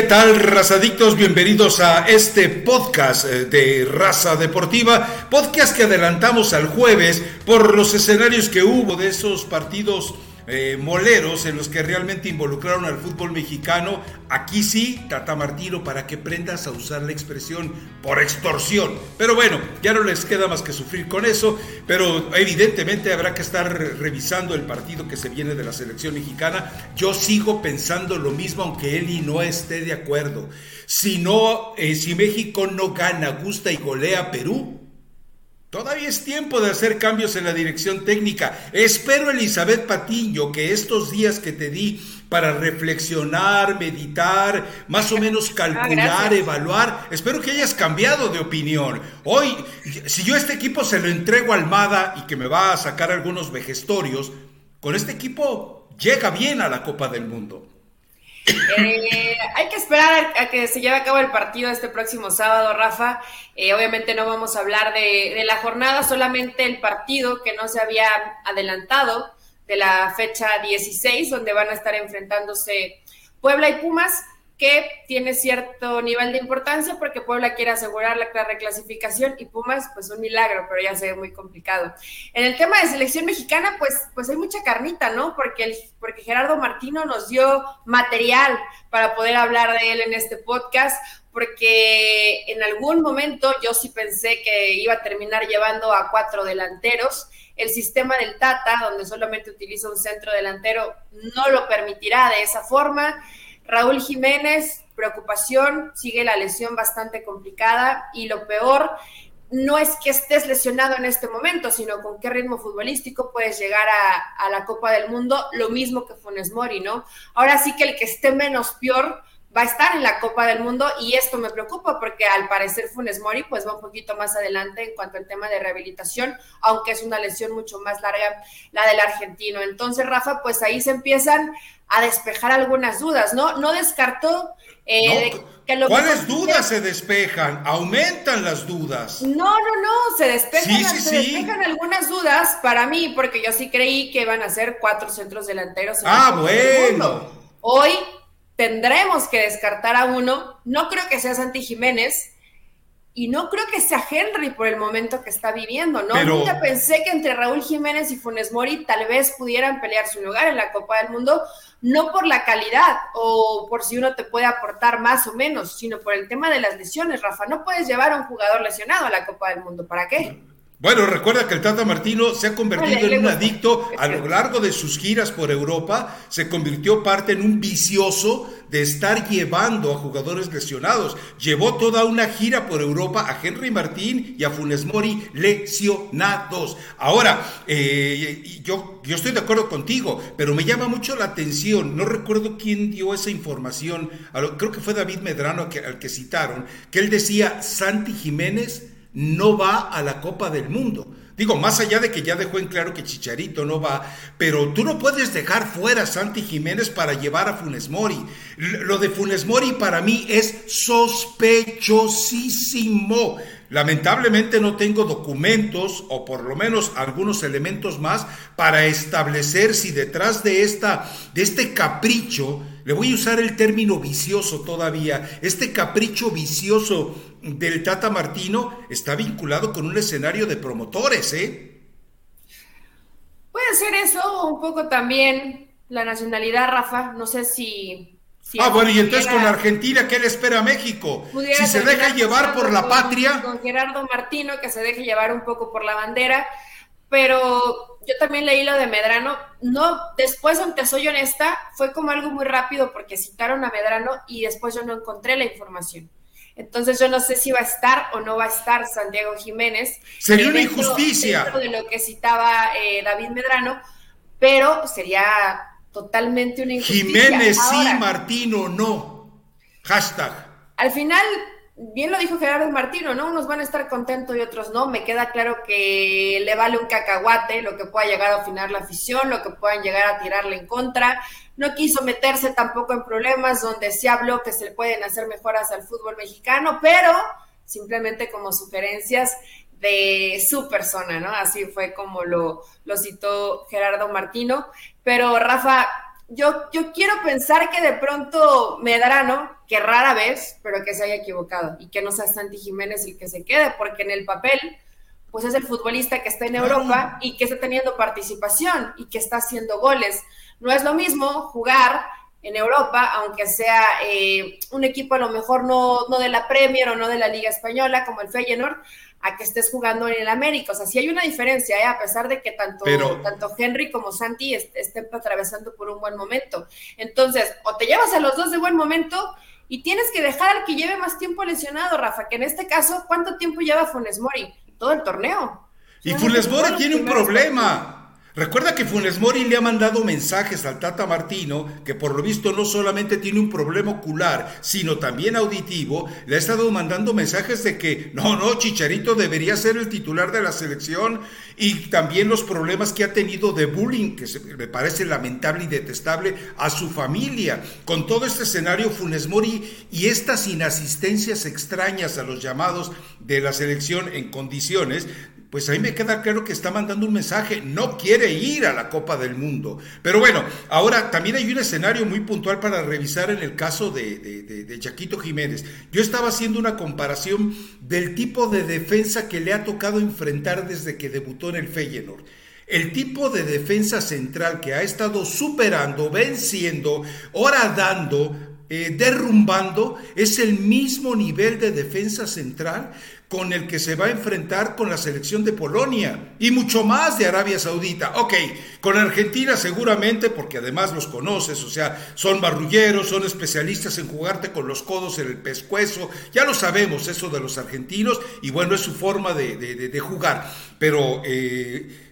¿qué tal, razadictos? Bienvenidos a este podcast eh, de Raza Deportiva, podcast que adelantamos al jueves por los escenarios que hubo de esos partidos eh, moleros en los que realmente involucraron al fútbol mexicano. Aquí sí, Tata Martino, para que prendas a usar la expresión por extorsión. Pero bueno, ya no les queda más que sufrir con eso, pero evidentemente habrá que estar revisando el partido que se viene de la selección mexicana. Yo sigo pensando lo mismo, aunque Eli no esté de acuerdo. Si no, eh, si México no gana, gusta y golea a Perú, Todavía es tiempo de hacer cambios en la dirección técnica. Espero, Elizabeth Patiño, que estos días que te di para reflexionar, meditar, más o menos ah, calcular, evaluar, espero que hayas cambiado de opinión. Hoy, si yo este equipo se lo entrego a Almada y que me va a sacar algunos vejestorios, con este equipo llega bien a la Copa del Mundo. Eh, hay que esperar a que se lleve a cabo el partido este próximo sábado, Rafa. Eh, obviamente no vamos a hablar de, de, la jornada, solamente el partido que no se había adelantado de la fecha 16, donde van a estar enfrentándose Puebla y Pumas que tiene cierto nivel de importancia porque Puebla quiere asegurar la reclasificación y Pumas, pues un milagro, pero ya se ve muy complicado. En el tema de selección mexicana, pues, pues hay mucha carnita, ¿no? Porque, porque Gerardo Martino nos dio material para poder hablar de él en este podcast, porque en algún momento yo sí pensé que iba a terminar llevando a cuatro delanteros. El sistema del Tata, donde solamente utiliza un centro delantero, no lo permitirá de esa forma. Raúl Jiménez, preocupación, sigue la lesión bastante complicada y lo peor no es que estés lesionado en este momento, sino con qué ritmo futbolístico puedes llegar a, a, la Copa del Mundo, lo mismo que Funes Mori, ¿no? Ahora sí que el que esté menos peor va a estar en la Copa del Mundo y esto me preocupa porque al parecer Funes Mori pues va un poquito más adelante en cuanto al tema de rehabilitación, aunque es una lesión mucho más larga la del argentino. Entonces, Rafa, pues ahí se empiezan a despejar algunas dudas, ¿no? No descartó eh, que lo ¿Cuáles dudas se despejan? Aumentan las dudas. No, no, no, se despejan, se despejan algunas dudas para mí, porque yo sí creí que iban a ser cuatro centros delanteros. ah, bueno. Hoy tendremos que descartar a uno. No creo que sea Santi Jiménez, y no creo que sea Henry por el momento que está viviendo, ¿no? Nunca pensé que entre Raúl Jiménez y Funes Mori tal vez pudieran pelear su lugar en la Copa del Mundo, no por la calidad o por si uno te puede aportar más o menos, sino por el tema de las lesiones, Rafa. No puedes llevar a un jugador lesionado a la Copa del Mundo, ¿para qué? Bueno, recuerda que el Tata Martino se ha convertido en un adicto a lo largo de sus giras por Europa, se convirtió parte en un vicioso de estar llevando a jugadores lesionados. Llevó toda una gira por Europa a Henry Martín y a Funes Mori lesionados. Ahora, eh, yo, yo estoy de acuerdo contigo, pero me llama mucho la atención, no recuerdo quién dio esa información, creo que fue David Medrano al que citaron, que él decía, Santi Jiménez no va a la Copa del Mundo. Digo, más allá de que ya dejó en claro que Chicharito no va, pero tú no puedes dejar fuera a Santi Jiménez para llevar a Funes Mori. Lo de Funes Mori para mí es sospechosísimo. Lamentablemente no tengo documentos o por lo menos algunos elementos más para establecer si detrás de esta de este capricho, le voy a usar el término vicioso todavía, este capricho vicioso del Tata Martino está vinculado con un escenario de promotores, ¿eh? Puede ser eso, un poco también la nacionalidad, Rafa. No sé si. Ah, bueno, y entonces con Argentina, ¿qué le espera a México? Si se deja llevar por la patria. Con Gerardo Martino, que se deje llevar un poco por la bandera. Pero yo también leí lo de Medrano. No, después, aunque soy honesta, fue como algo muy rápido porque citaron a Medrano y después yo no encontré la información. Entonces yo no sé si va a estar o no va a estar Santiago Jiménez. Sería una injusticia. de lo que citaba eh, David Medrano, pero sería totalmente una injusticia. Jiménez sí, Martino no. Hashtag. Al final, bien lo dijo Gerardo Martino, ¿no? Unos van a estar contentos y otros no. Me queda claro que le vale un cacahuate lo que pueda llegar a afinar la afición, lo que puedan llegar a tirarle en contra. No quiso meterse tampoco en problemas donde se habló que se le pueden hacer mejoras al fútbol mexicano, pero simplemente como sugerencias de su persona, ¿no? Así fue como lo, lo citó Gerardo Martino. Pero Rafa, yo, yo quiero pensar que de pronto Medrano, que rara vez, pero que se haya equivocado y que no sea Santi Jiménez el que se quede, porque en el papel, pues es el futbolista que está en Europa y que está teniendo participación y que está haciendo goles. No es lo mismo jugar en Europa, aunque sea eh, un equipo a lo mejor no, no de la Premier o no de la Liga Española, como el Feyenoord, a que estés jugando en el América. O sea, sí hay una diferencia, ¿eh? a pesar de que tanto, tanto Henry como Santi estén atravesando por un buen momento. Entonces, o te llevas a los dos de buen momento y tienes que dejar al que lleve más tiempo lesionado, Rafa, que en este caso, ¿cuánto tiempo lleva Funes Mori? Todo el torneo. Y Funes Mori tiene un problema. Recuerda que Funes Mori le ha mandado mensajes al Tata Martino, que por lo visto no solamente tiene un problema ocular, sino también auditivo, le ha estado mandando mensajes de que no, no, Chicharito debería ser el titular de la selección y también los problemas que ha tenido de bullying, que me parece lamentable y detestable, a su familia. Con todo este escenario, Funes Mori y estas inasistencias extrañas a los llamados de la selección en condiciones, pues ahí me queda claro que está mandando un mensaje, no quiere ir a la Copa del Mundo. Pero bueno, ahora también hay un escenario muy puntual para revisar en el caso de, de, de, Chaquito Jiménez. Yo estaba haciendo una comparación del tipo de defensa que le ha tocado enfrentar desde que debutó en el Feyenoord. El tipo de defensa central que ha estado superando, venciendo, horadando, eh, derrumbando, es el mismo nivel de defensa central con el que se va a enfrentar con la selección de Polonia y mucho más de Arabia Saudita. Ok, con Argentina seguramente, porque además los conoces, o sea, son barrulleros, son especialistas en jugarte con los codos en el pescuezo, ya lo sabemos eso de los argentinos y bueno, es su forma de, jugar, pero... Eh,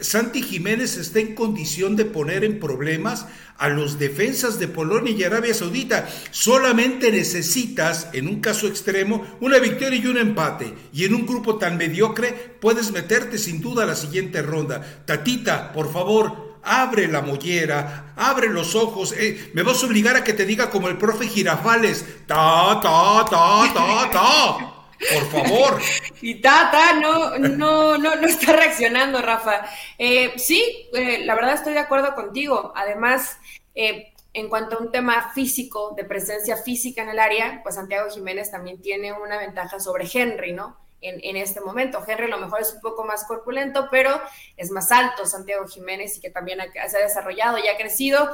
Santi Jiménez está en condición de poner en problemas a los defensas de Polonia y Arabia Saudita. Solamente necesitas, en un caso extremo, una victoria y un empate. Y en un grupo tan mediocre puedes meterte sin duda a la siguiente ronda. Tatita, por favor, abre la mollera, abre los ojos. Eh, me vas a obligar a que te diga como el profe Girafales, ta, ta, ta, ta, ta. Por favor. y Tata no, no, no, no está reaccionando, Rafa. Eh, sí, eh, la verdad estoy de acuerdo contigo. Además, eh, en cuanto a un tema físico, de presencia física en el área, pues Santiago Jiménez también tiene una ventaja sobre Henry, ¿no? En, en, este momento. Henry a lo mejor es un poco más corpulento, pero es más alto Santiago Jiménez y que también se ha desarrollado y ha crecido.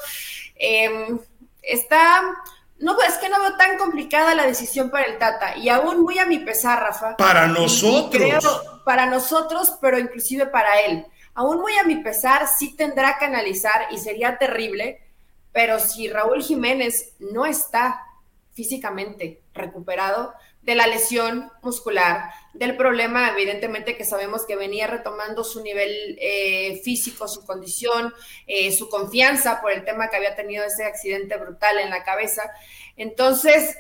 Está no, es que no veo tan complicada la decisión para el Tata y aún muy a mi pesar, Rafa. Para nosotros. para nosotros, pero inclusive para él. Aún muy a mi pesar, sí tendrá que analizar y sería terrible, pero si Raúl Jiménez no está físicamente recuperado, de la lesión muscular, del problema, evidentemente que sabemos que venía retomando su nivel eh, físico, su condición, eh, su confianza por el tema que había tenido ese accidente brutal en la cabeza. Entonces,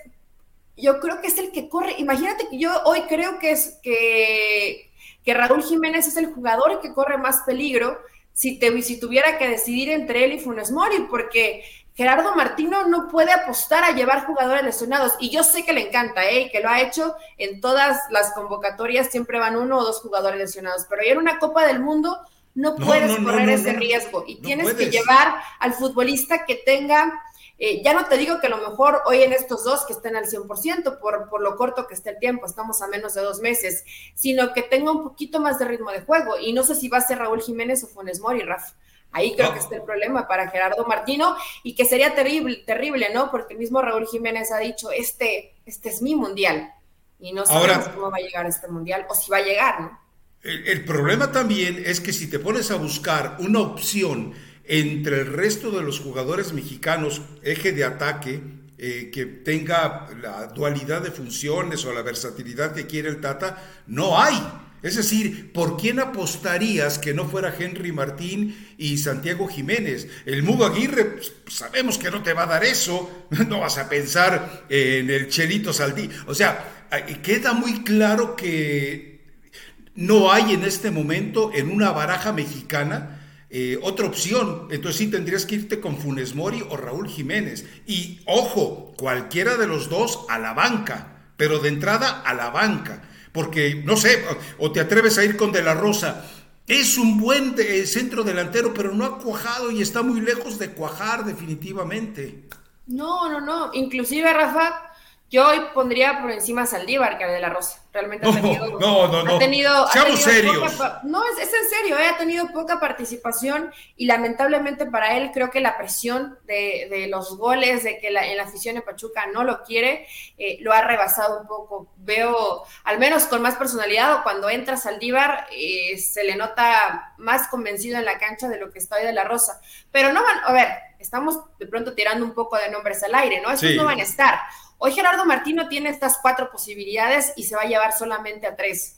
yo creo que es el que corre. Imagínate que yo hoy creo que es que, que Raúl Jiménez es el jugador que corre más peligro si, te, si tuviera que decidir entre él y Funes Mori, porque Gerardo Martino no puede apostar a llevar jugadores lesionados y yo sé que le encanta, ¿eh? Y que lo ha hecho en todas las convocatorias, siempre van uno o dos jugadores lesionados, pero en una Copa del Mundo no, puedes correr ese riesgo y tienes que llevar al futbolista que tenga, eh, ya no te digo que a lo mejor hoy en estos dos que estén al 100% por, por lo corto que esté el tiempo, estamos a menos de dos meses, sino que tenga un poquito más de ritmo de juego y no sé si va a ser Raúl Jiménez o Funes Mori, Rafa. Ahí creo que está el problema para Gerardo Martino y que sería terrible, terrible, ¿no? Porque el mismo Raúl Jiménez ha dicho, este, este es mi mundial y no sabemos cómo va a llegar este mundial o si va a llegar, ¿no? El, problema también es que si te pones a buscar una opción entre el resto de los jugadores mexicanos, eje de ataque, eh, que tenga la dualidad de funciones o la versatilidad que quiere el Tata, no hay. Es decir, ¿por quién apostarías que no fuera Henry Martín y Santiago Jiménez? El Mugo Aguirre, pues, sabemos que no te va a dar eso, no vas a pensar en el Chelito Saldí. O sea, queda muy claro que no hay en este momento en una baraja mexicana eh, otra opción. Entonces sí tendrías que irte con Funes Mori o Raúl Jiménez. Y ojo, cualquiera de los dos a la banca, pero de entrada a la banca porque no sé, o te atreves a ir con De la Rosa. Es un buen centro delantero, pero no ha cuajado y está muy lejos de cuajar definitivamente. No, no, no. Inclusive, Rafa, yo hoy pondría por encima a Saldívar que a De La Rosa. Realmente ha tenido. No, no, no. Ha tenido, Seamos serios. no, es, en serio, eh, ha tenido poca participación y lamentablemente para él creo que la presión de, los goles, de que la, en la afición de Pachuca no lo quiere, eh, lo ha rebasado un poco. Veo, al menos con más personalidad, o cuando entra Saldívar, eh, se le nota más convencido en la cancha de lo que está hoy De La Rosa. Pero no van, a ver, estamos de pronto tirando un poco de nombres al aire, ¿no? Estos no van a estar. Hoy Gerardo Martino tiene estas cuatro posibilidades y se va a llevar solamente a tres.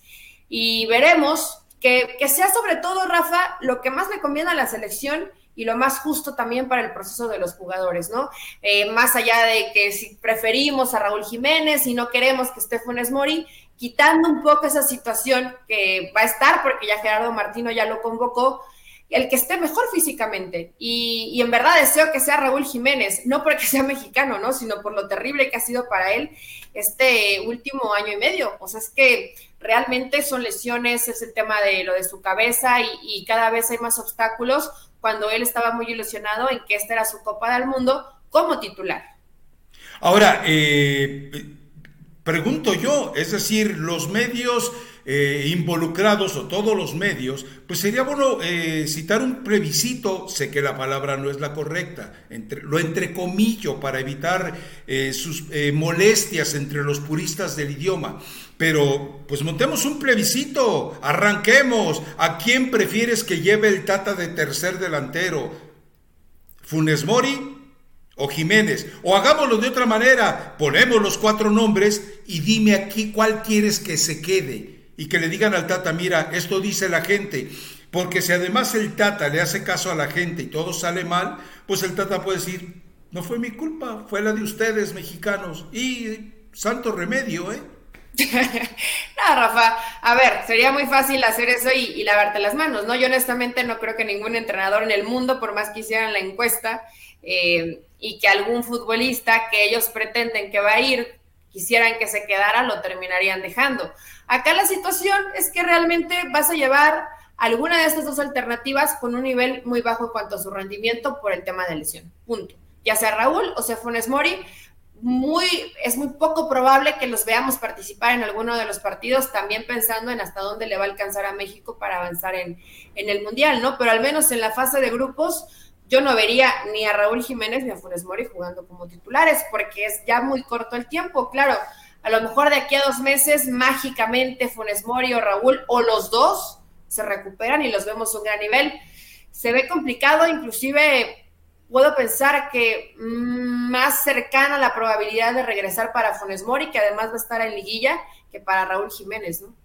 Y veremos que, sea sobre todo, Rafa, lo que más le conviene a la selección y lo más justo también para el proceso de los jugadores, ¿no? Eh, más allá de que si preferimos a Raúl Jiménez y no queremos que esté Funes Mori, quitando un poco esa situación que va a estar, porque ya Gerardo Martino ya lo convocó, el que esté mejor físicamente. Y, en verdad deseo que sea Raúl Jiménez, no porque sea mexicano, ¿no? Sino por lo terrible que ha sido para él este último año y medio. O sea, es que realmente son lesiones, es el tema de lo de su cabeza y, cada vez hay más obstáculos cuando él estaba muy ilusionado en que esta era su Copa del Mundo como titular. Ahora, eh, pregunto yo, es decir, los medios eh, involucrados o todos los medios, pues sería bueno eh, citar un plebiscito, sé que la palabra no es la correcta, entre, lo entrecomillo para evitar eh, sus molestias entre los puristas del idioma. Pero pues montemos un plebiscito, arranquemos. ¿A quién prefieres que lleve el tata de tercer delantero? ¿Funes Mori o Jiménez. O hagámoslo de otra manera, ponemos los cuatro nombres y dime aquí cuál quieres que se quede y que le digan al Tata, mira, esto dice la gente. Porque si además el Tata le hace caso a la gente y todo sale mal, pues el Tata puede decir, no fue mi culpa, fue la de ustedes, mexicanos. Y santo remedio, ¿eh? no, Rafa, a ver, sería muy fácil hacer eso y, lavarte las manos, ¿no? Yo honestamente no creo que ningún entrenador en el mundo, por más que hicieran la encuesta, eh, y que algún futbolista que ellos pretenden que va a ir, quisieran que se quedara, lo terminarían dejando. Acá la situación es que realmente vas a llevar alguna de estas dos alternativas con un nivel muy bajo en cuanto a su rendimiento por el tema de lesión. Punto. Ya sea Raúl o sea Funes Mori, muy, es muy poco probable que los veamos participar en alguno de los partidos, también pensando en hasta dónde le va a alcanzar a México para avanzar en, en el Mundial, ¿no? Pero al menos en la fase de grupos, yo no vería ni a Raúl Jiménez ni a Funes Mori jugando como titulares, porque es ya muy corto el tiempo. Claro, a lo mejor de aquí a dos meses, mágicamente Funes Mori o Raúl o los dos se recuperan y los vemos a un gran nivel. Se ve complicado, inclusive puedo pensar que mm, más cercana la probabilidad de regresar para Funes Mori, que además va a estar en liguilla, que para Raúl Jiménez, ¿no?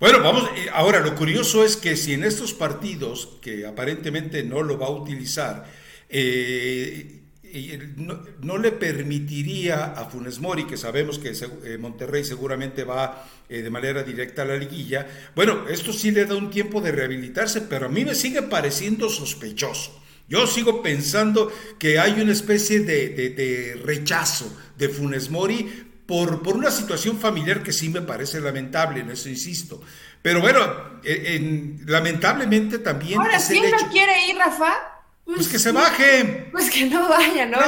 Bueno, vamos, eh, ahora lo curioso es que si en estos partidos, que aparentemente no lo va a utilizar, eh, no, le permitiría a Funes Mori, que sabemos que eh, Monterrey seguramente va eh, de manera directa a la liguilla, bueno, esto sí le da un tiempo de rehabilitarse, pero a mí me sigue pareciendo sospechoso. Yo sigo pensando que hay una especie de, rechazo de Funes Mori por, por, una situación familiar que sí me parece lamentable, en eso insisto. Pero bueno, eh, lamentablemente también... Ahora, ¿quién no quiere ir, Rafa? Pues, que se baje. Pues que no vaya, ¿no?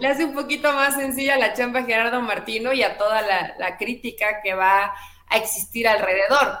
Le, hace un poquito más sencilla la chamba a Gerardo Martino y a toda la, crítica que va a existir alrededor.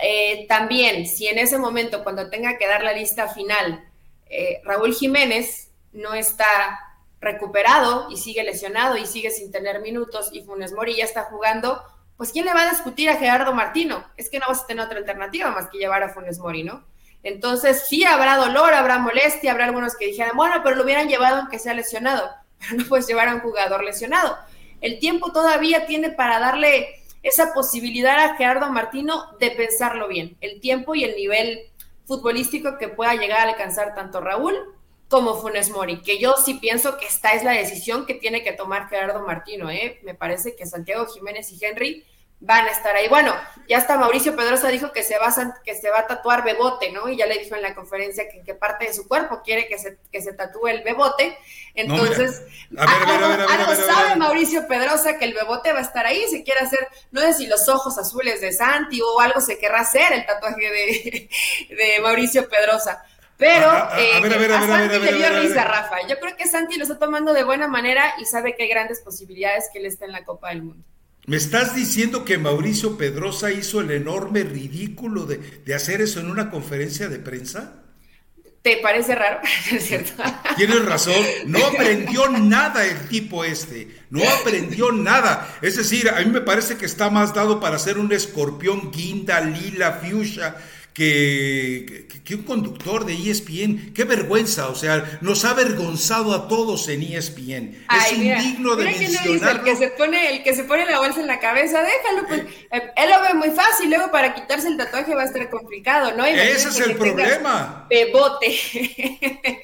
Eh, también, si en ese momento, cuando tenga que dar la lista final, eh, Raúl Jiménez no está recuperado y sigue lesionado y sigue sin tener minutos y Funes Mori ya está jugando, pues ¿quién le va a discutir a Gerardo Martino? Es que no vas a tener otra alternativa más que llevar a Funes Mori, ¿no? Entonces, sí habrá dolor, habrá molestia, habrá algunos que dijeran, bueno, pero lo hubieran llevado aunque sea lesionado, pero no puedes llevar a un jugador lesionado. El tiempo todavía tiene para darle esa posibilidad a Gerardo Martino de pensarlo bien, el tiempo y el nivel futbolístico que pueda llegar a alcanzar tanto Raúl como Funes Mori, que yo sí pienso que esta es la decisión que tiene que tomar Gerardo Martino. ¿eh? Me parece que Santiago Jiménez y Henry van a estar ahí. Bueno, ya hasta Mauricio Pedrosa dijo que se va a, que se va a tatuar bebote, ¿no? Y ya le dijo en la conferencia que parte de su cuerpo quiere que se, que se tatúe el bebote. Entonces, algo sabe Mauricio Pedrosa que el bebote va a estar ahí, se quiere hacer, no sé si los ojos azules de Santi o algo se querrá hacer el tatuaje de, de Mauricio Pedrosa. Pero a, Santi le dio risa, Rafa. Yo creo que Santi lo está tomando de buena manera y sabe que hay grandes posibilidades que él esté en la Copa del Mundo. ¿Me estás diciendo que Mauricio Pedrosa hizo el enorme ridículo de, de hacer eso en una conferencia de prensa? ¿Te parece raro? ¿Es cierto? Tienes razón, no aprendió nada el tipo este, no aprendió nada. Es decir, a mí me parece que está más dado para ser un escorpión guinda, lila, fuchsia, que, que, un conductor de ESPN. Qué vergüenza, o sea, nos ha avergonzado a todos en ESPN. es indigno de mencionar. El que, se pone, el que se pone la bolsa en la cabeza, déjalo, pues. Eh, él lo ve muy fácil, luego para quitarse el tatuaje va a estar complicado, ¿no? Ese es el problema. Bebote.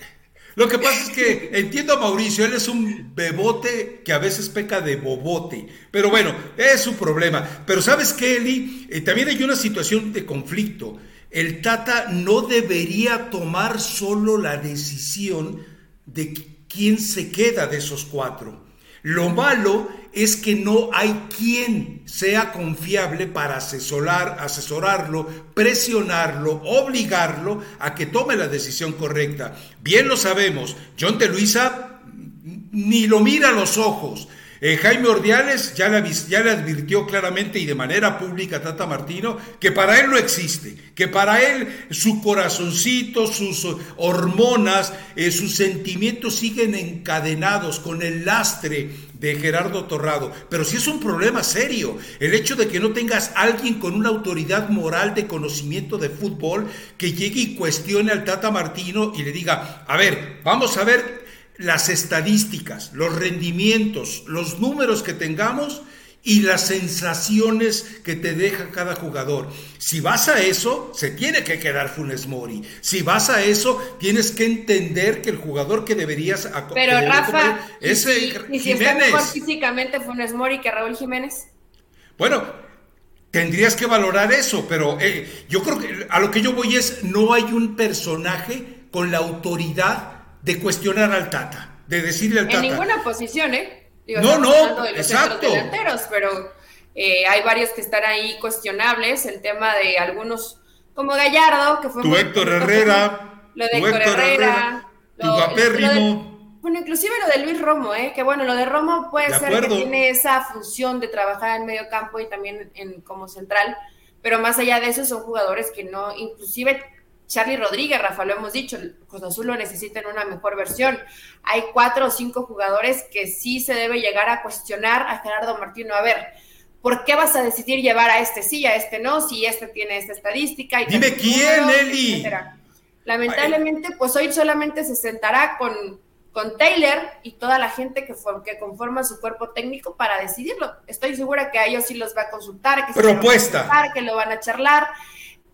Lo que pasa es que entiendo a Mauricio, él es un bebote que a veces peca de bobote, pero bueno, es su problema. Pero sabes qué, Eli, eh, también hay una situación de conflicto el Tata no debería tomar solo la decisión de quién se queda de esos cuatro. Lo malo es que no hay quien sea confiable para asesorar, asesorarlo, presionarlo, obligarlo a que tome la decisión correcta. Bien lo sabemos, John de Luisa ni lo mira a los ojos, eh, Jaime Ordiales ya le, ya le, advirtió claramente y de manera pública a Tata Martino que para él no existe, que para él su corazoncito, sus hormonas, eh, sus sentimientos siguen encadenados con el lastre de Gerardo Torrado. Pero sí es un problema serio el hecho de que no tengas alguien con una autoridad moral de conocimiento de fútbol que llegue y cuestione al Tata Martino y le diga, a ver, vamos a ver las estadísticas, los rendimientos, los números que tengamos y las sensaciones que te deja cada jugador. Si vas a eso, se tiene que quedar Funes Mori. Si vas a eso, tienes que entender que el jugador que deberías Pero Rafa, es ¿y si, está mejor físicamente Funes Mori que Raúl Jiménez? Bueno, tendrías que valorar eso, pero eh, yo creo que a lo que yo voy es no hay un personaje con la autoridad de cuestionar al Tata, de decirle al Tata. En ninguna posición, ¿eh? no, no, exacto. Delanteros, pero eh, hay varios que están ahí cuestionables. El tema de algunos, como Gallardo, que fue. Tu Héctor Herrera. Lo de Héctor Herrera. bueno, inclusive lo de Luis Romo, ¿eh? que bueno, lo de Romo puede ser que tiene esa función de trabajar en medio campo y también en, como central, pero más allá de eso son jugadores que no, inclusive Charlie Rodríguez, Rafa, lo hemos dicho, Cruz Azul lo necesita en una mejor versión. Hay cuatro o cinco jugadores que sí se debe llegar a cuestionar a Gerardo Martino. A ver, ¿por qué vas a decidir llevar a este sí, a este no, si este tiene esta estadística? Y Dime quién, Eli. Lamentablemente, pues hoy solamente se sentará con, con Taylor y toda la gente que, que conforma su cuerpo técnico para decidirlo. Estoy segura que a ellos sí los va a consultar, que, Propuesta. que lo van a charlar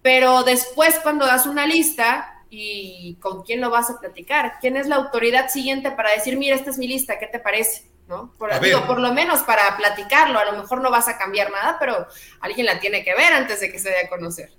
pero después cuando das una lista y con quién lo vas a platicar, quién es la autoridad siguiente para decir, mira, esta es mi lista, ¿qué te parece? ¿No? Por, por lo menos para platicarlo, a lo mejor no vas a cambiar nada, pero alguien la tiene que ver antes de que se dé a conocer.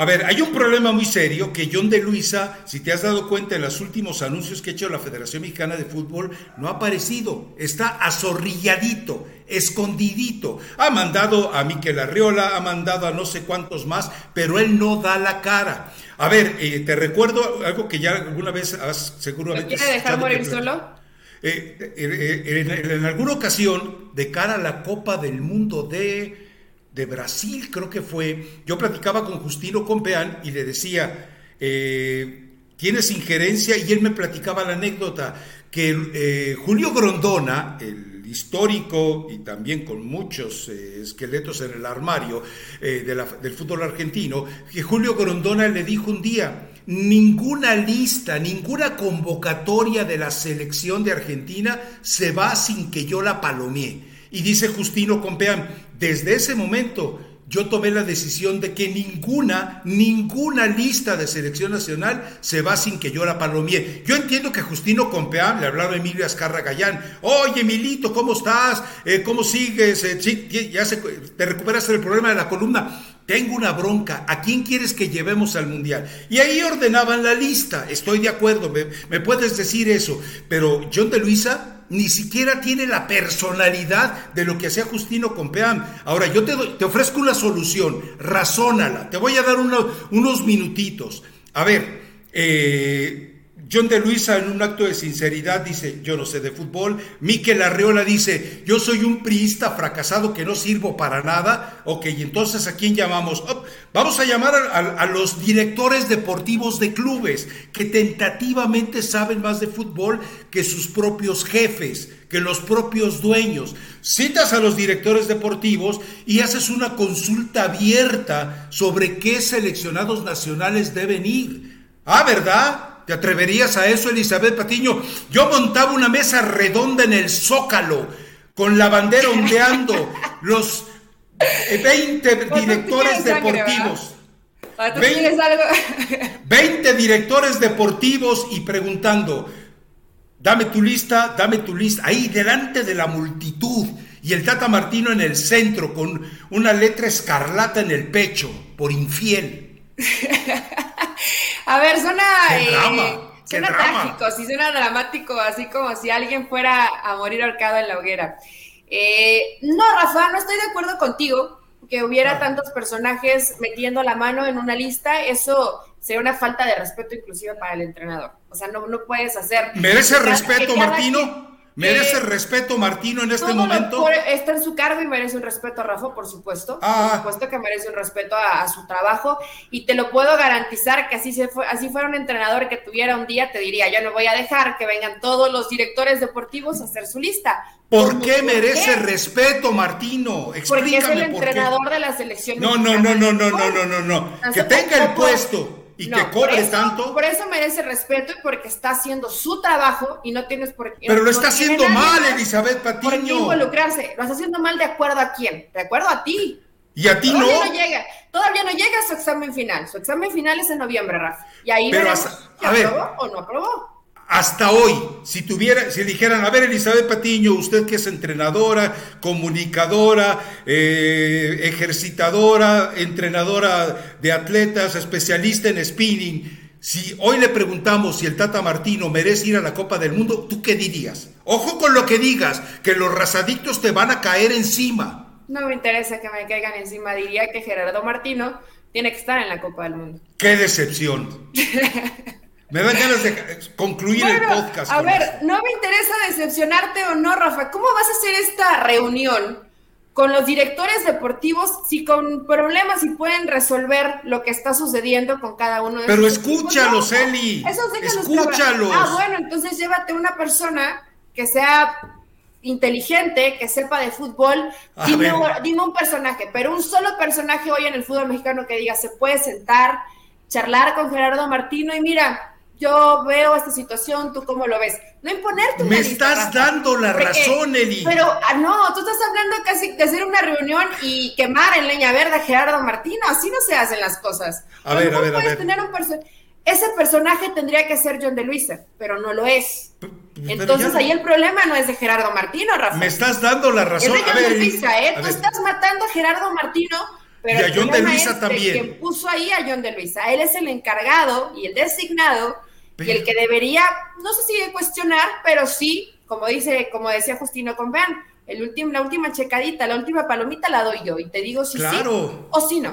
A ver, hay un problema muy serio que John de Luisa, si te has dado cuenta en los últimos anuncios que ha hecho la Federación Mexicana de Fútbol, no ha aparecido. Está azorrilladito, escondidito. Ha mandado a Miquel Arriola, ha mandado a no sé cuántos más, pero él no da la cara. A ver, eh, te recuerdo algo que ya alguna vez has seguramente... ¿Quiere dejar morir solo? Eh, eh, en alguna ocasión, de cara a la Copa del Mundo de de Brasil, creo que fue, yo platicaba con Justino Compeán y le decía, eh, tienes injerencia, y él me platicaba la anécdota, que eh, Julio Grondona, el histórico y también con muchos eh, esqueletos en el armario del fútbol argentino, que Julio Grondona le dijo un día, ninguna lista, ninguna convocatoria de la selección de Argentina se va sin que yo la palomee. Y dice Justino Compeán, desde ese momento yo tomé la decisión de que ninguna, ninguna lista de selección nacional se va sin que yo la palomie. Yo entiendo que Justino Compeán, le hablaba Emilio Azcarra Gallán, oye Emilito, ¿cómo estás? Eh, ¿Cómo sigues? Eh, ya te recuperaste del problema de la columna. Tengo una bronca, ¿a quién quieres que llevemos al Mundial? Y ahí ordenaban la lista, estoy de acuerdo, me puedes decir eso, pero John de Luisa ni siquiera tiene la personalidad de lo que hacía Justino Compeán. Ahora, yo te, te ofrezco una solución, razónala, te voy a dar unos minutitos. A ver, eh, John de Luisa en un acto de sinceridad dice, yo no sé de fútbol. Miquel Arreola dice, yo soy un priista fracasado que no sirvo para nada. Ok, entonces ¿a quién llamamos? vamos a llamar a, los directores deportivos de clubes que tentativamente saben más de fútbol que sus propios jefes, que los propios dueños. Citas a los directores deportivos y haces una consulta abierta sobre qué seleccionados nacionales deben ir. Ah, ¿verdad? ¿Te atreverías a eso, Elizabeth Patiño? Yo montaba una mesa redonda en el Zócalo, con la bandera ondeando, los 20 eh, directores deportivos. 20 directores deportivos y preguntando, dame tu lista, dame tu lista, ahí delante de la multitud. Y el Tata Martino en el centro con una letra escarlata en el pecho, por infiel. A ver, suena, eh, suena trágico, sí suena dramático, así como si alguien fuera a morir ahorcado en la hoguera. Eh, no, Rafa, no estoy de acuerdo contigo que hubiera tantos personajes metiendo la mano en una lista. Eso sería una falta de respeto inclusive para el entrenador. O sea, no, no puedes hacer... ¿Merece respeto, Martino? ¿Merece eh, respeto Martino en este momento? está en su cargo y merece un respeto a Rafa, por supuesto. Ah. Por supuesto que merece un respeto a, su trabajo. Y te lo puedo garantizar que así, se fue, así fuera un entrenador que tuviera un día, te diría, yo no voy a dejar que vengan todos los directores deportivos a hacer su lista. ¿Por qué merece respeto, Martino? Explícame Porque es el entrenador de la selección. No, no, no, no, no, no, no, no, no. Que tenga el puesto y que cobre tanto. Por eso merece respeto y porque está haciendo su trabajo y no tienes por qué. Pero lo está haciendo mal, Elizabeth Patiño. Por qué involucrarse. Lo está haciendo mal de acuerdo a quién? De acuerdo a ti. Y a ti todavía no. llega, todavía no llega a su examen final. Su examen final es en noviembre, Rafa. Y ahí Pero veremos si aprobó o no aprobó hasta hoy, si tuviera, si dijeran, a ver, Elizabeth Patiño, usted que es entrenadora, comunicadora, eh, ejercitadora, entrenadora de atletas, especialista en spinning, si hoy le preguntamos si el Tata Martino merece ir a la Copa del Mundo, ¿tú qué dirías? Ojo con lo que digas, que los razadictos te van a caer encima. No me interesa que me caigan encima, diría que Gerardo Martino tiene que estar en la Copa del Mundo. ¡Qué decepción! Me dan ganas de concluir el podcast. A ver, no me interesa decepcionarte o no, Rafa. ¿Cómo vas a hacer esta reunión con los directores deportivos si con problemas y pueden resolver lo que está sucediendo con cada uno de Pero escúchalos, Eli. escúchalos. Ah, bueno, entonces llévate una persona que sea inteligente, que sepa de fútbol. Dime, dime un personaje, pero un solo personaje hoy en el fútbol mexicano que diga, se puede sentar, charlar con Gerardo Martino y mira, yo veo esta situación, ¿tú cómo lo ves? No imponerte. Me estás dando la razón, Eli. Pero ah, no, tú estás hablando casi de hacer una reunión y quemar en leña verde a Gerardo Martino, así no se hacen las cosas. A ver, a ver, a ver. Tener un ese personaje tendría que ser John de Luisa, pero no lo es. Entonces ahí el problema no es de Gerardo Martino, Rafa. Me estás dando la razón. Es de John de Luisa, ¿eh? Tú estás matando a Gerardo Martino pero y a John de Luisa también. Quien puso ahí a John de Luisa. Él es el encargado y el designado y el que debería, no sé si cuestionar, pero sí, como dice, como decía Justino Convean, el último, la última checadita, la última palomita la doy yo y te digo si sí o si no.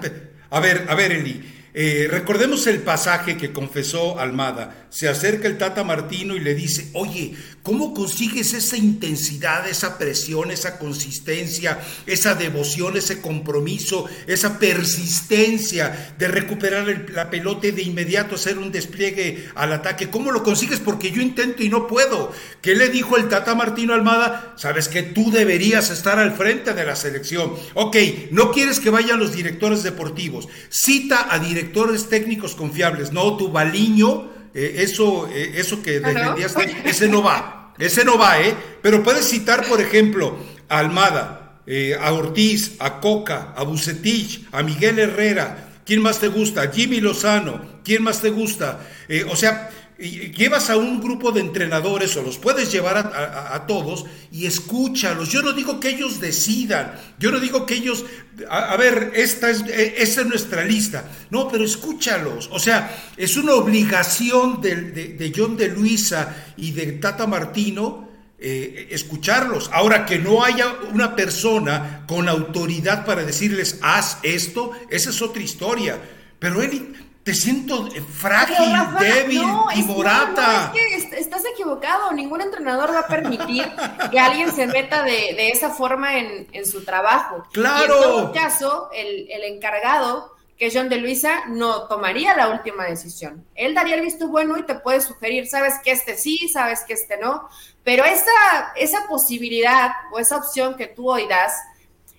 A ver, a ver, Eli, eh, recordemos el pasaje que confesó Almada. Se acerca el Tata Martino y le dice, oye, ¿cómo consigues esa intensidad, esa presión, esa consistencia, esa devoción, ese compromiso, esa persistencia de recuperar la pelota y de inmediato hacer un despliegue al ataque? ¿Cómo lo consigues? Porque yo intento y no puedo. ¿Qué le dijo el Tata Martino Almada? Sabes que tú deberías estar al frente de la selección. Ok, no quieres que vayan los directores deportivos. Cita a directores directores técnicos confiables, no tu baliño, eh, eso, eh, eso que defendías, ese no va, ese no va, ¿eh? Pero puedes citar, por ejemplo, a Almada, eh, a Ortiz, a Coca, a Bucetich, a Miguel Herrera. ¿Quién más te gusta? Jimmy Lozano. ¿Quién más te gusta? O sea, llevas a un grupo de entrenadores o los puedes llevar a, todos y escúchalos. Yo no digo que ellos decidan, yo no digo que ellos, a, ver, esta es, e, esta es nuestra lista. No, pero escúchalos. O sea, es una obligación de, de, John de Luisa y de Tata Martino. Eh, escucharlos. Ahora que no haya una persona con autoridad para decirles haz esto, esa es otra historia. Pero él, te siento eh, frágil, débil y morata. es que estás equivocado. Ningún entrenador va a permitir que alguien se meta de, esa forma en, su trabajo. Claro. en todo caso, el, encargado, que es John de Luisa, no tomaría la última decisión. Él daría el visto bueno y te puede sugerir, sabes que este sí, sabes que este no. Pero esa, esa posibilidad o esa opción que tú hoy das,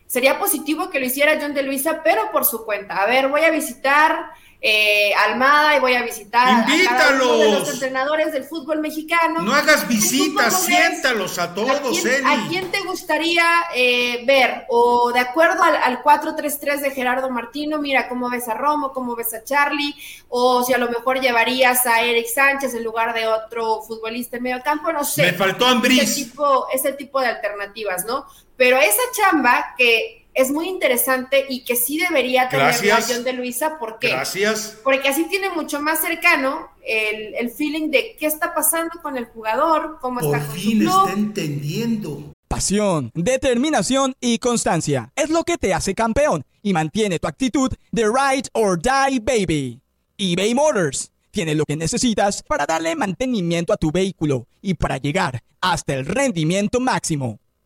sería positivo que lo hiciera John de Luisa, pero por su cuenta. A ver, voy a visitar eh, Almada y voy a visitar a cada uno de los entrenadores del fútbol mexicano. No hagas visitas, siéntalos a todos, ¿A quién, te gustaría eh, ver? O de acuerdo al, al 4-3-3 de Gerardo Martino, mira cómo ves a Romo, cómo ves a Charlie, o si a lo mejor llevarías a Eric Sánchez en lugar de otro futbolista en medio campo, no sé. Me faltó Ambris. Ese tipo, ese tipo de alternativas, ¿no? Pero esa chamba que es muy interesante y que sí debería tener la John de Luisa. ¿Por qué? Gracias. Porque así tiene mucho más cercano el, feeling de qué está pasando con el jugador, cómo está con fin está entendiendo. Pasión, determinación y constancia es lo que te hace campeón y mantiene tu actitud de ride or die baby. eBay Motors tiene lo que necesitas para darle mantenimiento a tu vehículo y para llegar hasta el rendimiento máximo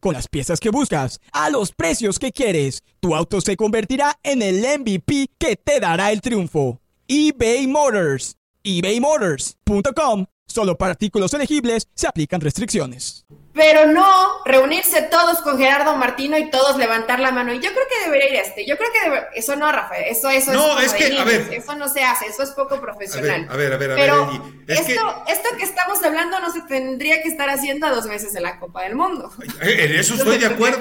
con las piezas que buscas, a los precios que quieres. Tu auto se convertirá en el MVP que te dará el triunfo. eBay Motors. ebaymotors.com. Solo para artículos elegibles se aplican restricciones pero no reunirse todos con Gerardo Martino y todos levantar la mano. Y yo creo que debería ir a este. Yo creo que eso no, Rafael. Eso, eso no, es, que, a ver, eso no se hace. Eso es poco profesional. A ver, a ver, a ver. Pero esto, que... esto que estamos hablando no se tendría que estar haciendo a dos meses en la Copa del Mundo. En eso estoy de acuerdo.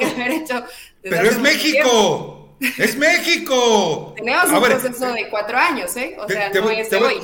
pero es México. Es México. Tenemos un proceso de cuatro años, ¿eh? O sea, no es de hoy.